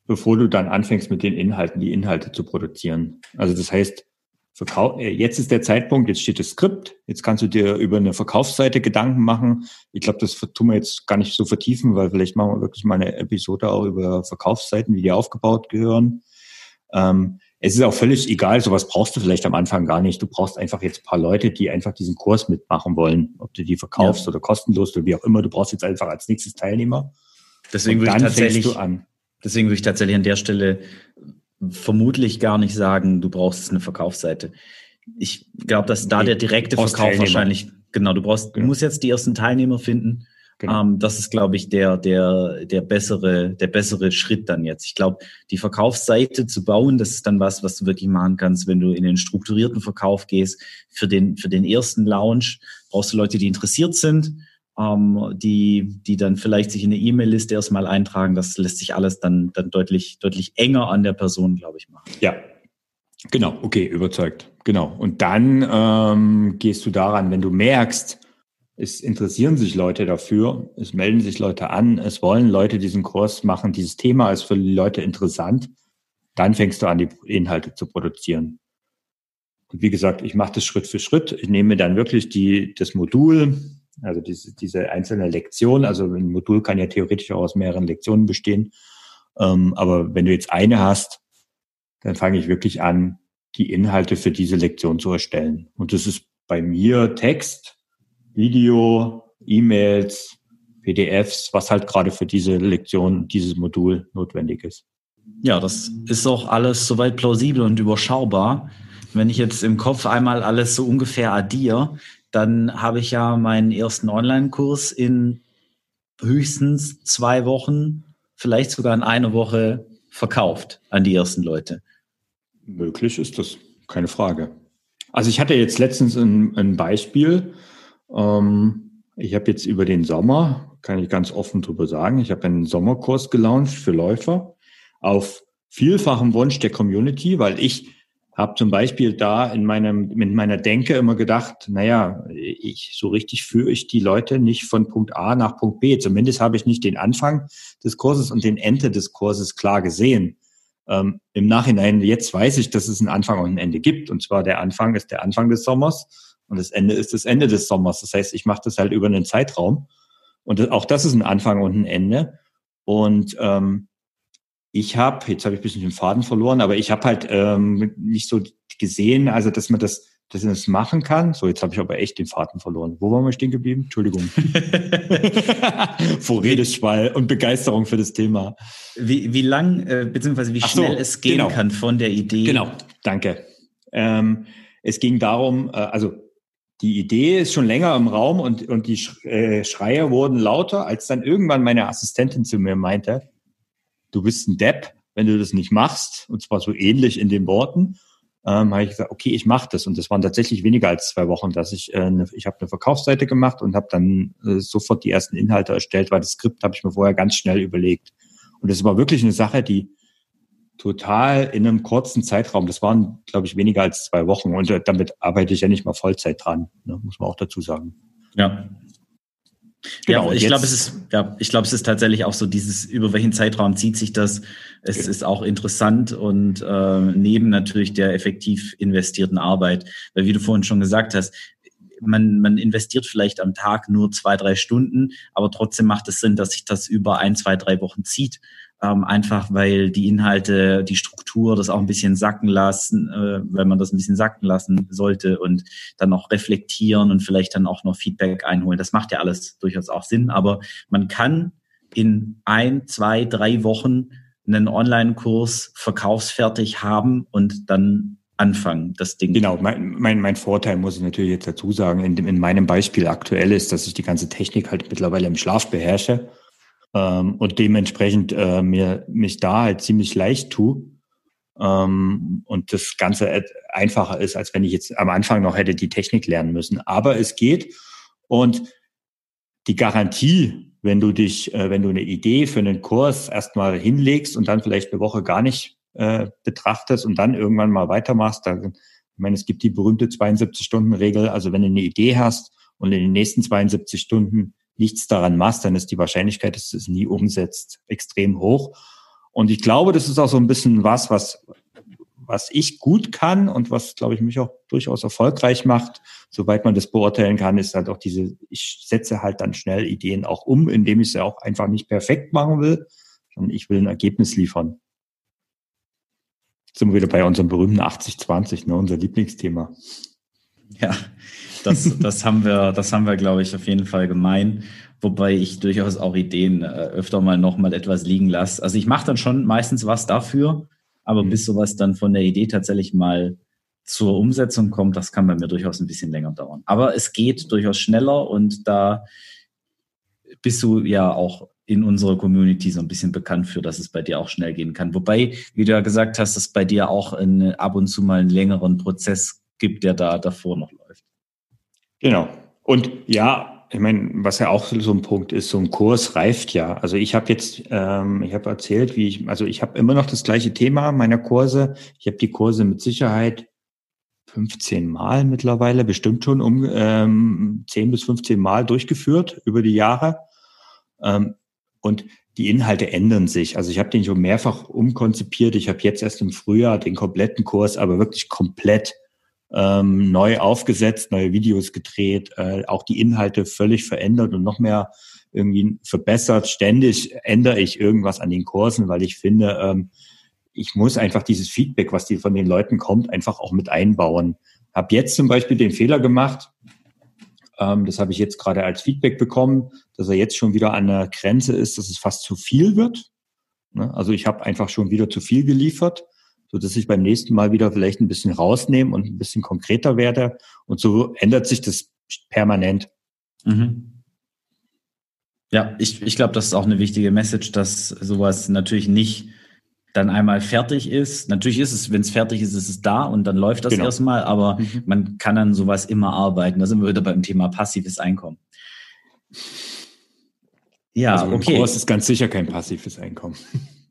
bevor du dann anfängst mit den Inhalten, die Inhalte zu produzieren. Also das heißt, Verkauf, äh, jetzt ist der Zeitpunkt, jetzt steht das Skript, jetzt kannst du dir über eine Verkaufsseite Gedanken machen. Ich glaube, das tun wir jetzt gar nicht so vertiefen, weil vielleicht machen wir wirklich mal eine Episode auch über Verkaufsseiten, wie die aufgebaut gehören. Ähm, es ist auch völlig egal, sowas brauchst du vielleicht am Anfang gar nicht. Du brauchst einfach jetzt ein paar Leute, die einfach diesen Kurs mitmachen wollen, ob du die verkaufst ja. oder kostenlos oder wie auch immer. Du brauchst jetzt einfach als nächstes Teilnehmer. Deswegen würde ich tatsächlich, deswegen würde ich tatsächlich an der Stelle vermutlich gar nicht sagen, du brauchst eine Verkaufsseite. Ich glaube, dass da der direkte Verkauf wahrscheinlich, genau, du brauchst, du musst jetzt die ersten Teilnehmer finden Genau. Ähm, das ist, glaube ich, der, der, der bessere, der bessere Schritt dann jetzt. Ich glaube, die Verkaufsseite zu bauen, das ist dann was, was du wirklich machen kannst, wenn du in den strukturierten Verkauf gehst. Für den, für den ersten Launch brauchst du Leute, die interessiert sind, ähm, die, die dann vielleicht sich in eine E-Mail-Liste erstmal eintragen. Das lässt sich alles dann, dann deutlich, deutlich enger an der Person, glaube ich, machen. Ja, Genau, okay, überzeugt. Genau. Und dann ähm, gehst du daran, wenn du merkst, es interessieren sich Leute dafür, es melden sich Leute an, es wollen Leute diesen Kurs machen, dieses Thema ist für die Leute interessant, dann fängst du an, die Inhalte zu produzieren. Und wie gesagt, ich mache das Schritt für Schritt. Ich nehme dann wirklich die, das Modul, also diese, diese einzelne Lektion, also ein Modul kann ja theoretisch auch aus mehreren Lektionen bestehen. Ähm, aber wenn du jetzt eine hast, dann fange ich wirklich an, die Inhalte für diese Lektion zu erstellen. Und das ist bei mir Text, Video, E-Mails, PDFs, was halt gerade für diese Lektion, dieses Modul notwendig ist. Ja, das ist auch alles soweit plausibel und überschaubar. Wenn ich jetzt im Kopf einmal alles so ungefähr addiere, dann habe ich ja meinen ersten Online-Kurs in höchstens zwei Wochen, vielleicht sogar in einer Woche verkauft an die ersten Leute. Möglich ist das, keine Frage. Also ich hatte jetzt letztens ein, ein Beispiel, ähm, ich habe jetzt über den Sommer, kann ich ganz offen drüber sagen, ich habe einen Sommerkurs gelauncht für Läufer auf vielfachen Wunsch der Community, weil ich habe zum Beispiel da in meinem, mit meiner Denke immer gedacht, naja, ich, so richtig führe ich die Leute nicht von Punkt A nach Punkt B. Zumindest habe ich nicht den Anfang des Kurses und den Ende des Kurses klar gesehen. Ähm, Im Nachhinein, jetzt weiß ich, dass es einen Anfang und ein Ende gibt. Und zwar der Anfang ist der Anfang des Sommers und das Ende ist das Ende des Sommers. Das heißt, ich mache das halt über einen Zeitraum. Und auch das ist ein Anfang und ein Ende. Und ähm, ich habe, jetzt habe ich ein bisschen den Faden verloren, aber ich habe halt ähm, nicht so gesehen, also dass man das, dass man das machen kann. So, jetzt habe ich aber echt den Faden verloren. Wo waren wir stehen geblieben? Entschuldigung. Vor Redeschwall und Begeisterung für das Thema. Wie, wie lang, äh, beziehungsweise wie schnell so, es gehen genau. kann von der Idee. Genau, danke. Ähm, es ging darum, äh, also die Idee ist schon länger im Raum und, und die äh, Schreie wurden lauter, als dann irgendwann meine Assistentin zu mir meinte, du bist ein Depp, wenn du das nicht machst, und zwar so ähnlich in den Worten, ähm, habe ich gesagt, okay, ich mache das. Und das waren tatsächlich weniger als zwei Wochen, dass ich, äh, ne, ich habe eine Verkaufsseite gemacht und habe dann äh, sofort die ersten Inhalte erstellt, weil das Skript habe ich mir vorher ganz schnell überlegt. Und das war wirklich eine Sache, die total in einem kurzen Zeitraum. Das waren, glaube ich, weniger als zwei Wochen. Und äh, damit arbeite ich ja nicht mal Vollzeit dran, ne, muss man auch dazu sagen. Ja. Genau, ja, ich glaube, es ist, ja, ich glaube, es ist tatsächlich auch so dieses, über welchen Zeitraum zieht sich das. Es okay. ist auch interessant und äh, neben natürlich der effektiv investierten Arbeit, weil wie du vorhin schon gesagt hast, man, man investiert vielleicht am Tag nur zwei, drei Stunden, aber trotzdem macht es Sinn, dass sich das über ein, zwei, drei Wochen zieht ähm, einfach weil die Inhalte, die Struktur das auch ein bisschen sacken lassen, äh, weil man das ein bisschen sacken lassen sollte und dann noch reflektieren und vielleicht dann auch noch Feedback einholen. Das macht ja alles durchaus auch Sinn, aber man kann in ein, zwei, drei Wochen einen Online-Kurs verkaufsfertig haben und dann anfangen, das Ding. Genau, mein, mein, mein Vorteil muss ich natürlich jetzt dazu sagen, in, in meinem Beispiel aktuell ist, dass ich die ganze Technik halt mittlerweile im Schlaf beherrsche ähm, und dementsprechend äh, mir mich da halt ziemlich leicht tue. Ähm, und das Ganze einfacher ist, als wenn ich jetzt am Anfang noch hätte die Technik lernen müssen. Aber es geht. Und die Garantie, wenn du dich, äh, wenn du eine Idee für einen Kurs erstmal hinlegst und dann vielleicht eine Woche gar nicht äh, betrachtest und dann irgendwann mal weitermachst, da, ich meine, es gibt die berühmte 72-Stunden-Regel, also wenn du eine Idee hast und in den nächsten 72 Stunden nichts daran machst, dann ist die Wahrscheinlichkeit, dass du es nie umsetzt, extrem hoch. Und ich glaube, das ist auch so ein bisschen was, was, was ich gut kann und was, glaube ich, mich auch durchaus erfolgreich macht, soweit man das beurteilen kann, ist halt auch diese, ich setze halt dann schnell Ideen auch um, indem ich sie auch einfach nicht perfekt machen will, sondern ich will ein Ergebnis liefern. Jetzt sind wir wieder bei unserem berühmten 80-20, ne, unser Lieblingsthema. Ja, das, das haben wir, das haben wir, glaube ich, auf jeden Fall gemein. Wobei ich durchaus auch Ideen äh, öfter mal noch mal etwas liegen lasse. Also ich mache dann schon meistens was dafür, aber mhm. bis sowas dann von der Idee tatsächlich mal zur Umsetzung kommt, das kann bei mir durchaus ein bisschen länger dauern. Aber es geht durchaus schneller und da bist du ja auch in unserer Community so ein bisschen bekannt für, dass es bei dir auch schnell gehen kann. Wobei, wie du ja gesagt hast, dass bei dir auch ein, ab und zu mal einen längeren Prozess gibt, der da davor noch läuft. Genau. Und ja, ich meine, was ja auch so ein Punkt ist, so ein Kurs reift ja. Also ich habe jetzt, ähm, ich habe erzählt, wie ich, also ich habe immer noch das gleiche Thema meiner Kurse. Ich habe die Kurse mit Sicherheit 15 Mal mittlerweile, bestimmt schon um ähm, 10 bis 15 Mal durchgeführt über die Jahre. Ähm, und die Inhalte ändern sich. Also ich habe den schon mehrfach umkonzipiert. Ich habe jetzt erst im Frühjahr den kompletten Kurs, aber wirklich komplett ähm, neu aufgesetzt, neue Videos gedreht, äh, auch die Inhalte völlig verändert und noch mehr irgendwie verbessert. Ständig ändere ich irgendwas an den Kursen, weil ich finde, ähm, ich muss einfach dieses Feedback, was die von den Leuten kommt, einfach auch mit einbauen. Hab jetzt zum Beispiel den Fehler gemacht, ähm, das habe ich jetzt gerade als Feedback bekommen, dass er jetzt schon wieder an der Grenze ist, dass es fast zu viel wird. Ne? Also ich habe einfach schon wieder zu viel geliefert so dass ich beim nächsten Mal wieder vielleicht ein bisschen rausnehme und ein bisschen konkreter werde. Und so ändert sich das permanent. Mhm. Ja, ich, ich glaube, das ist auch eine wichtige Message, dass sowas natürlich nicht dann einmal fertig ist. Natürlich ist es, wenn es fertig ist, ist es da und dann läuft das genau. erstmal, aber mhm. man kann an sowas immer arbeiten. Da sind wir wieder beim Thema passives Einkommen. Ja, also okay. Kurs ist ganz sicher kein passives Einkommen.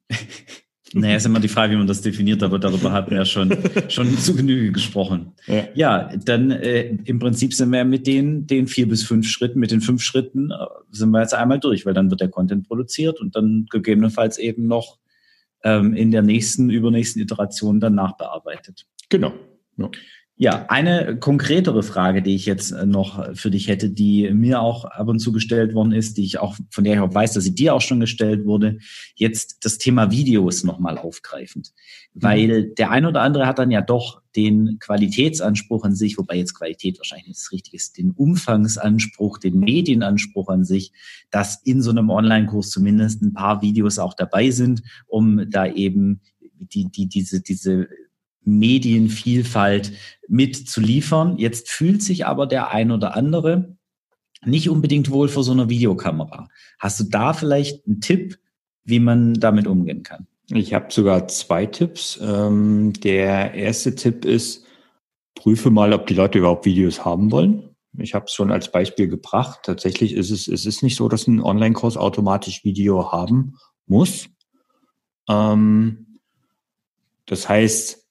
Naja, ist immer die Frage, wie man das definiert, aber darüber hatten wir ja schon, schon zu Genüge gesprochen. Ja, ja dann äh, im Prinzip sind wir mit den, den vier bis fünf Schritten, mit den fünf Schritten äh, sind wir jetzt einmal durch, weil dann wird der Content produziert und dann gegebenenfalls eben noch ähm, in der nächsten, übernächsten Iteration dann nachbearbeitet. Genau. Ja. Ja, eine konkretere Frage, die ich jetzt äh, noch für dich hätte, die mir auch ab und zu gestellt worden ist, die ich auch, von der ich auch weiß, dass sie dir auch schon gestellt wurde, jetzt das Thema Videos nochmal aufgreifend. Mhm. Weil der ein oder andere hat dann ja doch den Qualitätsanspruch an sich, wobei jetzt Qualität wahrscheinlich nicht das Richtige ist, den Umfangsanspruch, den Medienanspruch an sich, dass in so einem Online-Kurs zumindest ein paar Videos auch dabei sind, um da eben die, die, diese, diese Medienvielfalt mit zu liefern. Jetzt fühlt sich aber der ein oder andere nicht unbedingt wohl vor so einer Videokamera. Hast du da vielleicht einen Tipp, wie man damit umgehen kann? Ich habe sogar zwei Tipps. Ähm, der erste Tipp ist, prüfe mal, ob die Leute überhaupt Videos haben wollen. Ich habe es schon als Beispiel gebracht. Tatsächlich ist es, es ist nicht so, dass ein Online-Kurs automatisch Video haben muss. Ähm, das heißt,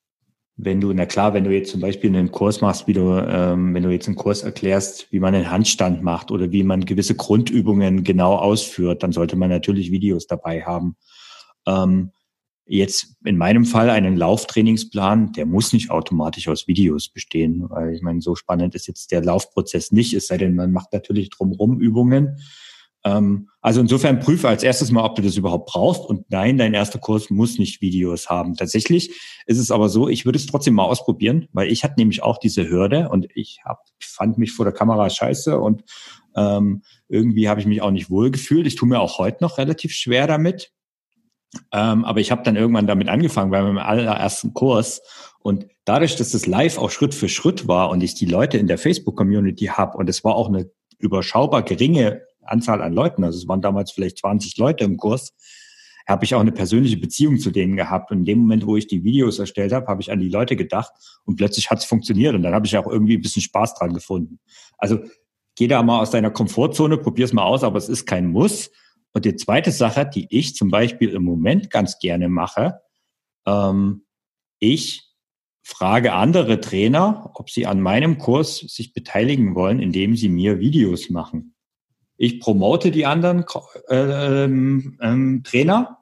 wenn du, na klar, wenn du jetzt zum Beispiel einen Kurs machst, wie du, ähm, wenn du jetzt einen Kurs erklärst, wie man einen Handstand macht oder wie man gewisse Grundübungen genau ausführt, dann sollte man natürlich Videos dabei haben. Ähm, jetzt in meinem Fall einen Lauftrainingsplan, der muss nicht automatisch aus Videos bestehen, weil ich meine, so spannend ist jetzt der Laufprozess nicht, es sei denn, man macht natürlich drumherum Übungen. Ähm, also insofern prüfe als erstes mal, ob du das überhaupt brauchst. Und nein, dein erster Kurs muss nicht Videos haben. Tatsächlich ist es aber so, ich würde es trotzdem mal ausprobieren, weil ich hatte nämlich auch diese Hürde und ich hab, fand mich vor der Kamera scheiße und ähm, irgendwie habe ich mich auch nicht wohl gefühlt. Ich tue mir auch heute noch relativ schwer damit. Ähm, aber ich habe dann irgendwann damit angefangen bei meinem allerersten Kurs. Und dadurch, dass das live auch Schritt für Schritt war und ich die Leute in der Facebook-Community habe und es war auch eine überschaubar geringe Anzahl an Leuten, also es waren damals vielleicht 20 Leute im Kurs, habe ich auch eine persönliche Beziehung zu denen gehabt. Und in dem Moment, wo ich die Videos erstellt habe, habe ich an die Leute gedacht und plötzlich hat es funktioniert und dann habe ich auch irgendwie ein bisschen Spaß dran gefunden. Also geh da mal aus deiner Komfortzone, probier's mal aus, aber es ist kein Muss. Und die zweite Sache, die ich zum Beispiel im Moment ganz gerne mache, ähm, ich frage andere Trainer, ob sie an meinem Kurs sich beteiligen wollen, indem sie mir Videos machen. Ich promote die anderen äh, ähm, ähm, Trainer.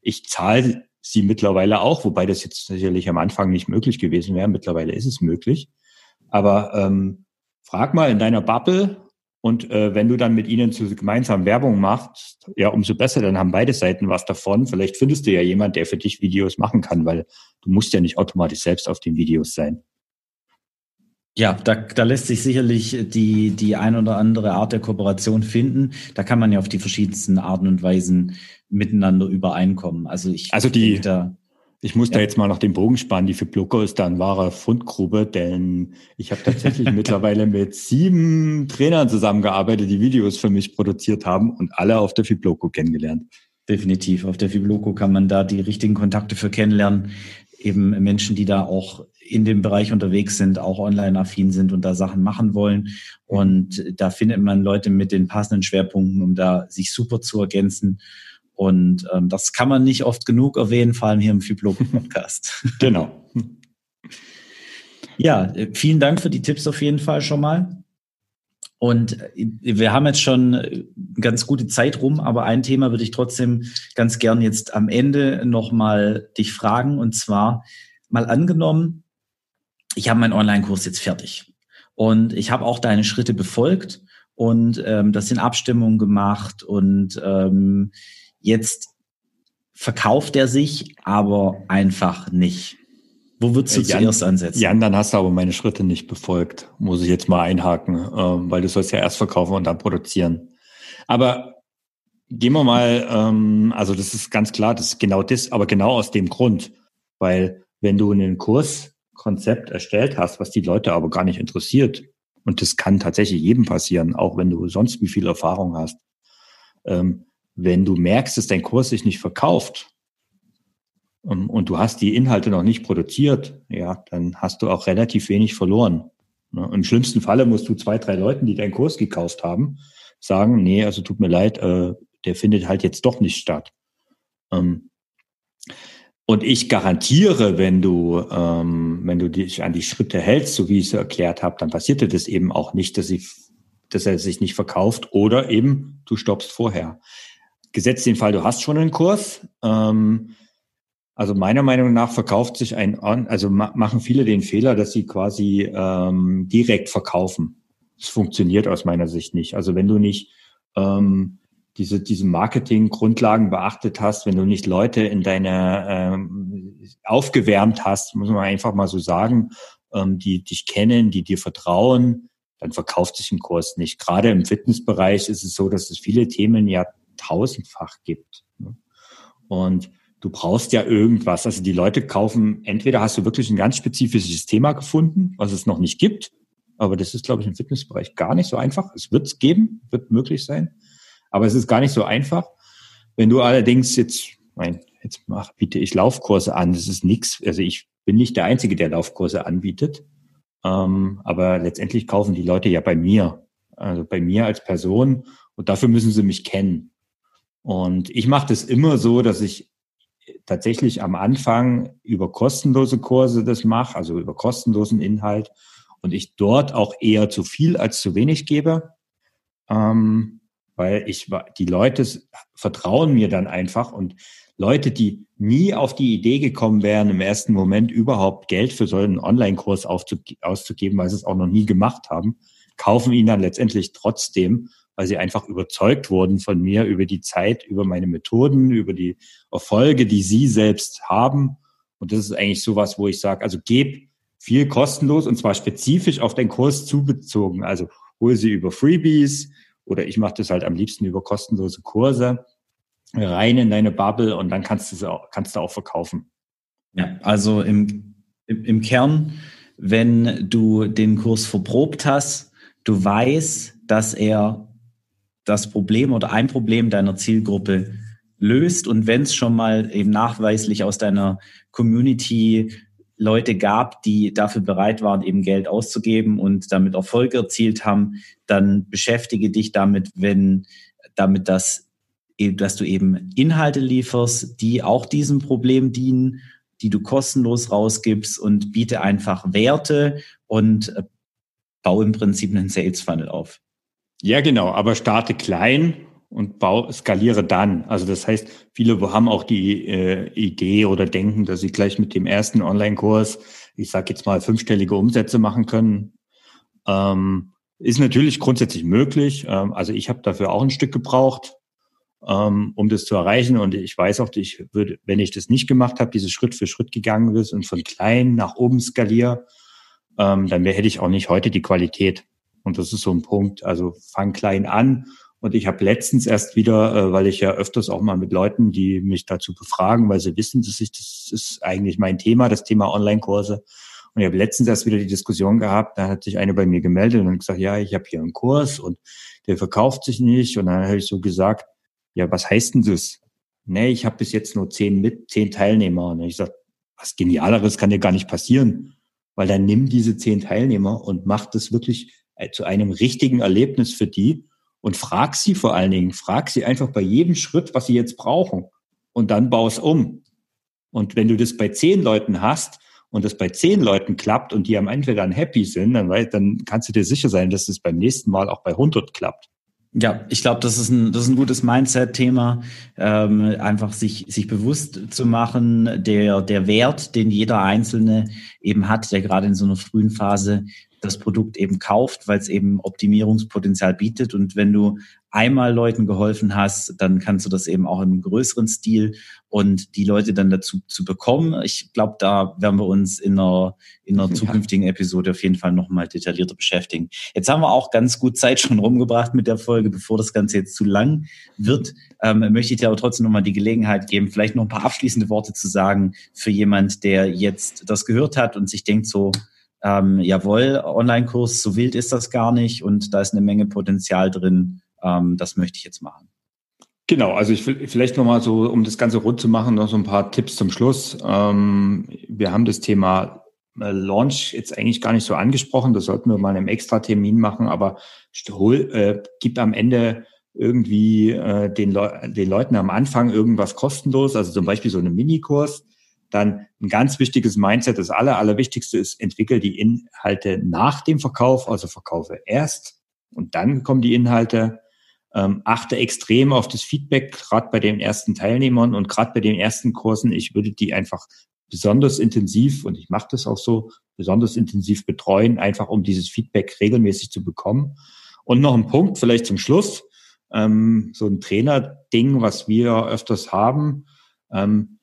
Ich zahle sie mittlerweile auch, wobei das jetzt sicherlich am Anfang nicht möglich gewesen wäre. Mittlerweile ist es möglich. Aber ähm, frag mal in deiner Bubble, und äh, wenn du dann mit ihnen zu gemeinsam Werbung machst, ja, umso besser, dann haben beide Seiten was davon. Vielleicht findest du ja jemand, der für dich Videos machen kann, weil du musst ja nicht automatisch selbst auf den Videos sein. Ja, da, da lässt sich sicherlich die, die ein oder andere Art der Kooperation finden. Da kann man ja auf die verschiedensten Arten und Weisen miteinander übereinkommen. Also ich also die, da, ich muss ja. da jetzt mal nach dem Bogen spannen. Die Fibloco ist da ein wahrer Fundgrube, denn ich habe tatsächlich mittlerweile mit sieben Trainern zusammengearbeitet, die Videos für mich produziert haben und alle auf der Fibloco kennengelernt. Definitiv. Auf der Fibloco kann man da die richtigen Kontakte für kennenlernen. Eben Menschen, die da auch in dem Bereich unterwegs sind, auch online-affin sind und da Sachen machen wollen. Und da findet man Leute mit den passenden Schwerpunkten, um da sich super zu ergänzen. Und ähm, das kann man nicht oft genug erwähnen, vor allem hier im Fiblo-Podcast. genau. ja, vielen Dank für die Tipps auf jeden Fall schon mal. Und äh, wir haben jetzt schon eine ganz gute Zeit rum, aber ein Thema würde ich trotzdem ganz gern jetzt am Ende nochmal dich fragen. Und zwar mal angenommen, ich habe meinen Online-Kurs jetzt fertig und ich habe auch deine Schritte befolgt und ähm, das sind Abstimmungen gemacht und ähm, Jetzt verkauft er sich aber einfach nicht. Wo würdest du Jan, zuerst ansetzen? Jan, dann hast du aber meine Schritte nicht befolgt, muss ich jetzt mal einhaken, ähm, weil du sollst ja erst verkaufen und dann produzieren. Aber gehen wir mal, ähm, also das ist ganz klar, das ist genau das, aber genau aus dem Grund, weil wenn du einen Kurskonzept erstellt hast, was die Leute aber gar nicht interessiert, und das kann tatsächlich jedem passieren, auch wenn du sonst wie viel Erfahrung hast, ähm, wenn du merkst, dass dein Kurs sich nicht verkauft und, und, du hast die Inhalte noch nicht produziert, ja, dann hast du auch relativ wenig verloren. Ne? Im schlimmsten Falle musst du zwei, drei Leuten, die deinen Kurs gekauft haben, sagen, nee, also tut mir leid, äh, der findet halt jetzt doch nicht statt. Ähm, und ich garantiere, wenn du, ähm, wenn du dich an die Schritte hältst, so wie ich es erklärt habe, dann passiert dir das eben auch nicht, dass, sie, dass er sich nicht verkauft oder eben du stoppst vorher gesetzt den Fall, du hast schon einen Kurs. Ähm, also meiner Meinung nach verkauft sich ein, also ma machen viele den Fehler, dass sie quasi ähm, direkt verkaufen. Das funktioniert aus meiner Sicht nicht. Also wenn du nicht ähm, diese, diese Marketing-Grundlagen beachtet hast, wenn du nicht Leute in deine ähm, aufgewärmt hast, muss man einfach mal so sagen, ähm, die dich kennen, die dir vertrauen, dann verkauft sich ein Kurs nicht. Gerade im Fitnessbereich ist es so, dass es viele Themen ja tausendfach gibt. Ne? Und du brauchst ja irgendwas. Also die Leute kaufen, entweder hast du wirklich ein ganz spezifisches Thema gefunden, was es noch nicht gibt, aber das ist, glaube ich, im Fitnessbereich gar nicht so einfach. Es wird es geben, wird möglich sein, aber es ist gar nicht so einfach. Wenn du allerdings jetzt, mein, jetzt mach, biete ich Laufkurse an, das ist nichts. Also ich bin nicht der Einzige, der Laufkurse anbietet, ähm, aber letztendlich kaufen die Leute ja bei mir, also bei mir als Person und dafür müssen sie mich kennen. Und ich mache das immer so, dass ich tatsächlich am Anfang über kostenlose Kurse das mache, also über kostenlosen Inhalt. Und ich dort auch eher zu viel als zu wenig gebe, ähm, weil ich die Leute vertrauen mir dann einfach. Und Leute, die nie auf die Idee gekommen wären, im ersten Moment überhaupt Geld für so einen Online-Kurs auszugeben, weil sie es auch noch nie gemacht haben, kaufen ihn dann letztendlich trotzdem, weil sie einfach überzeugt wurden von mir über die Zeit, über meine Methoden, über die Erfolge, die sie selbst haben. Und das ist eigentlich sowas, wo ich sage, also geb viel kostenlos und zwar spezifisch auf den Kurs zubezogen. Also hole sie über Freebies oder ich mache das halt am liebsten über kostenlose Kurse rein in deine Bubble und dann kannst du es auch, kannst du auch verkaufen. Ja, also im, im, im Kern, wenn du den Kurs verprobt hast, du weißt, dass er das Problem oder ein Problem deiner Zielgruppe löst und wenn es schon mal eben nachweislich aus deiner Community Leute gab, die dafür bereit waren, eben Geld auszugeben und damit Erfolg erzielt haben, dann beschäftige dich damit, wenn damit das dass du eben Inhalte lieferst, die auch diesem Problem dienen, die du kostenlos rausgibst und biete einfach Werte und äh, baue im Prinzip einen Sales Funnel auf. Ja, genau, aber starte klein und bau, skaliere dann. Also das heißt, viele haben auch die äh, Idee oder denken, dass sie gleich mit dem ersten Online-Kurs, ich sage jetzt mal, fünfstellige Umsätze machen können. Ähm, ist natürlich grundsätzlich möglich. Ähm, also ich habe dafür auch ein Stück gebraucht, ähm, um das zu erreichen. Und ich weiß auch, ich würde, wenn ich das nicht gemacht habe, diese Schritt für Schritt gegangen ist und von klein nach oben skaliere, ähm, dann hätte ich auch nicht heute die Qualität. Und das ist so ein Punkt. Also fang klein an. Und ich habe letztens erst wieder, äh, weil ich ja öfters auch mal mit Leuten, die mich dazu befragen, weil sie wissen, dass ich, das ist eigentlich mein Thema, das Thema Online-Kurse. Und ich habe letztens erst wieder die Diskussion gehabt, da hat sich eine bei mir gemeldet und gesagt, ja, ich habe hier einen Kurs und der verkauft sich nicht. Und dann habe ich so gesagt, ja, was heißt denn das? Nee, ich habe bis jetzt nur zehn mit, zehn Teilnehmer. Und ich sage, was Genialeres kann dir gar nicht passieren. Weil dann nimm diese zehn Teilnehmer und mach das wirklich zu einem richtigen Erlebnis für die und frag sie vor allen Dingen, frag sie einfach bei jedem Schritt, was sie jetzt brauchen und dann bau es um. Und wenn du das bei zehn Leuten hast und das bei zehn Leuten klappt und die am Ende dann happy sind, dann, dann kannst du dir sicher sein, dass es beim nächsten Mal auch bei 100 klappt. Ja, ich glaube, das ist ein, das ist ein gutes Mindset-Thema, ähm, einfach sich, sich bewusst zu machen, der, der Wert, den jeder Einzelne eben hat, der gerade in so einer frühen Phase das Produkt eben kauft, weil es eben Optimierungspotenzial bietet. Und wenn du einmal Leuten geholfen hast, dann kannst du das eben auch im größeren Stil und die Leute dann dazu zu bekommen. Ich glaube, da werden wir uns in einer, in einer zukünftigen Episode auf jeden Fall nochmal detaillierter beschäftigen. Jetzt haben wir auch ganz gut Zeit schon rumgebracht mit der Folge. Bevor das Ganze jetzt zu lang wird, ähm, möchte ich dir aber trotzdem nochmal die Gelegenheit geben, vielleicht noch ein paar abschließende Worte zu sagen für jemand, der jetzt das gehört hat und sich denkt so, ähm, jawohl, Online-Kurs, so wild ist das gar nicht und da ist eine Menge Potenzial drin. Ähm, das möchte ich jetzt machen. Genau, also ich will vielleicht nochmal so, um das Ganze rund zu machen, noch so ein paar Tipps zum Schluss. Ähm, wir haben das Thema äh, Launch jetzt eigentlich gar nicht so angesprochen. Das sollten wir mal in einem extra Termin machen, aber hol, äh, gibt am Ende irgendwie äh, den, Le den Leuten am Anfang irgendwas kostenlos, also zum Beispiel so einen Minikurs dann ein ganz wichtiges Mindset, das aller, allerwichtigste ist, entwickel die Inhalte nach dem Verkauf, also verkaufe erst und dann kommen die Inhalte. Ähm, achte extrem auf das Feedback, gerade bei den ersten Teilnehmern und gerade bei den ersten Kursen. Ich würde die einfach besonders intensiv, und ich mache das auch so, besonders intensiv betreuen, einfach um dieses Feedback regelmäßig zu bekommen. Und noch ein Punkt vielleicht zum Schluss, ähm, so ein Trainer-Ding, was wir öfters haben. Ähm,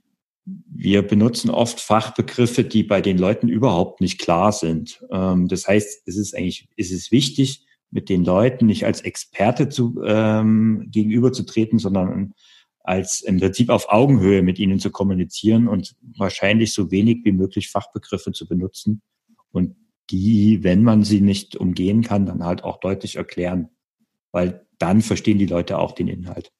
wir benutzen oft Fachbegriffe, die bei den Leuten überhaupt nicht klar sind. Ähm, das heißt, es ist eigentlich, es ist wichtig, mit den Leuten nicht als Experte zu, ähm, gegenüberzutreten, sondern als im Prinzip auf Augenhöhe mit ihnen zu kommunizieren und wahrscheinlich so wenig wie möglich Fachbegriffe zu benutzen und die, wenn man sie nicht umgehen kann, dann halt auch deutlich erklären, weil dann verstehen die Leute auch den Inhalt.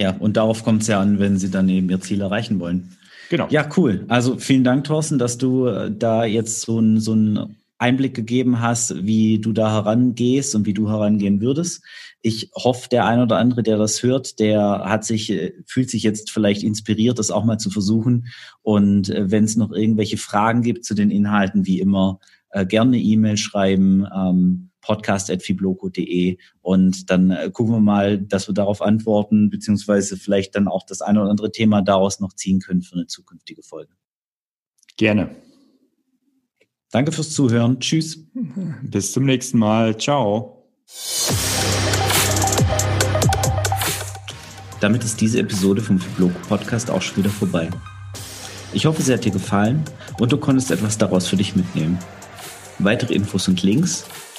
Ja, und darauf kommt es ja an, wenn sie dann eben ihr Ziel erreichen wollen. Genau. Ja, cool. Also vielen Dank, Thorsten, dass du äh, da jetzt so ein, so ein Einblick gegeben hast, wie du da herangehst und wie du herangehen würdest. Ich hoffe, der ein oder andere, der das hört, der hat sich, äh, fühlt sich jetzt vielleicht inspiriert, das auch mal zu versuchen. Und äh, wenn es noch irgendwelche Fragen gibt zu den Inhalten, wie immer, gerne E-Mail schreiben. Podcast.fibloco.de und dann äh, gucken wir mal, dass wir darauf antworten, beziehungsweise vielleicht dann auch das eine oder andere Thema daraus noch ziehen können für eine zukünftige Folge. Gerne. Danke fürs Zuhören. Tschüss. Bis zum nächsten Mal. Ciao. Damit ist diese Episode vom Fibloco Podcast auch schon wieder vorbei. Ich hoffe, sie hat dir gefallen und du konntest etwas daraus für dich mitnehmen. Weitere Infos und Links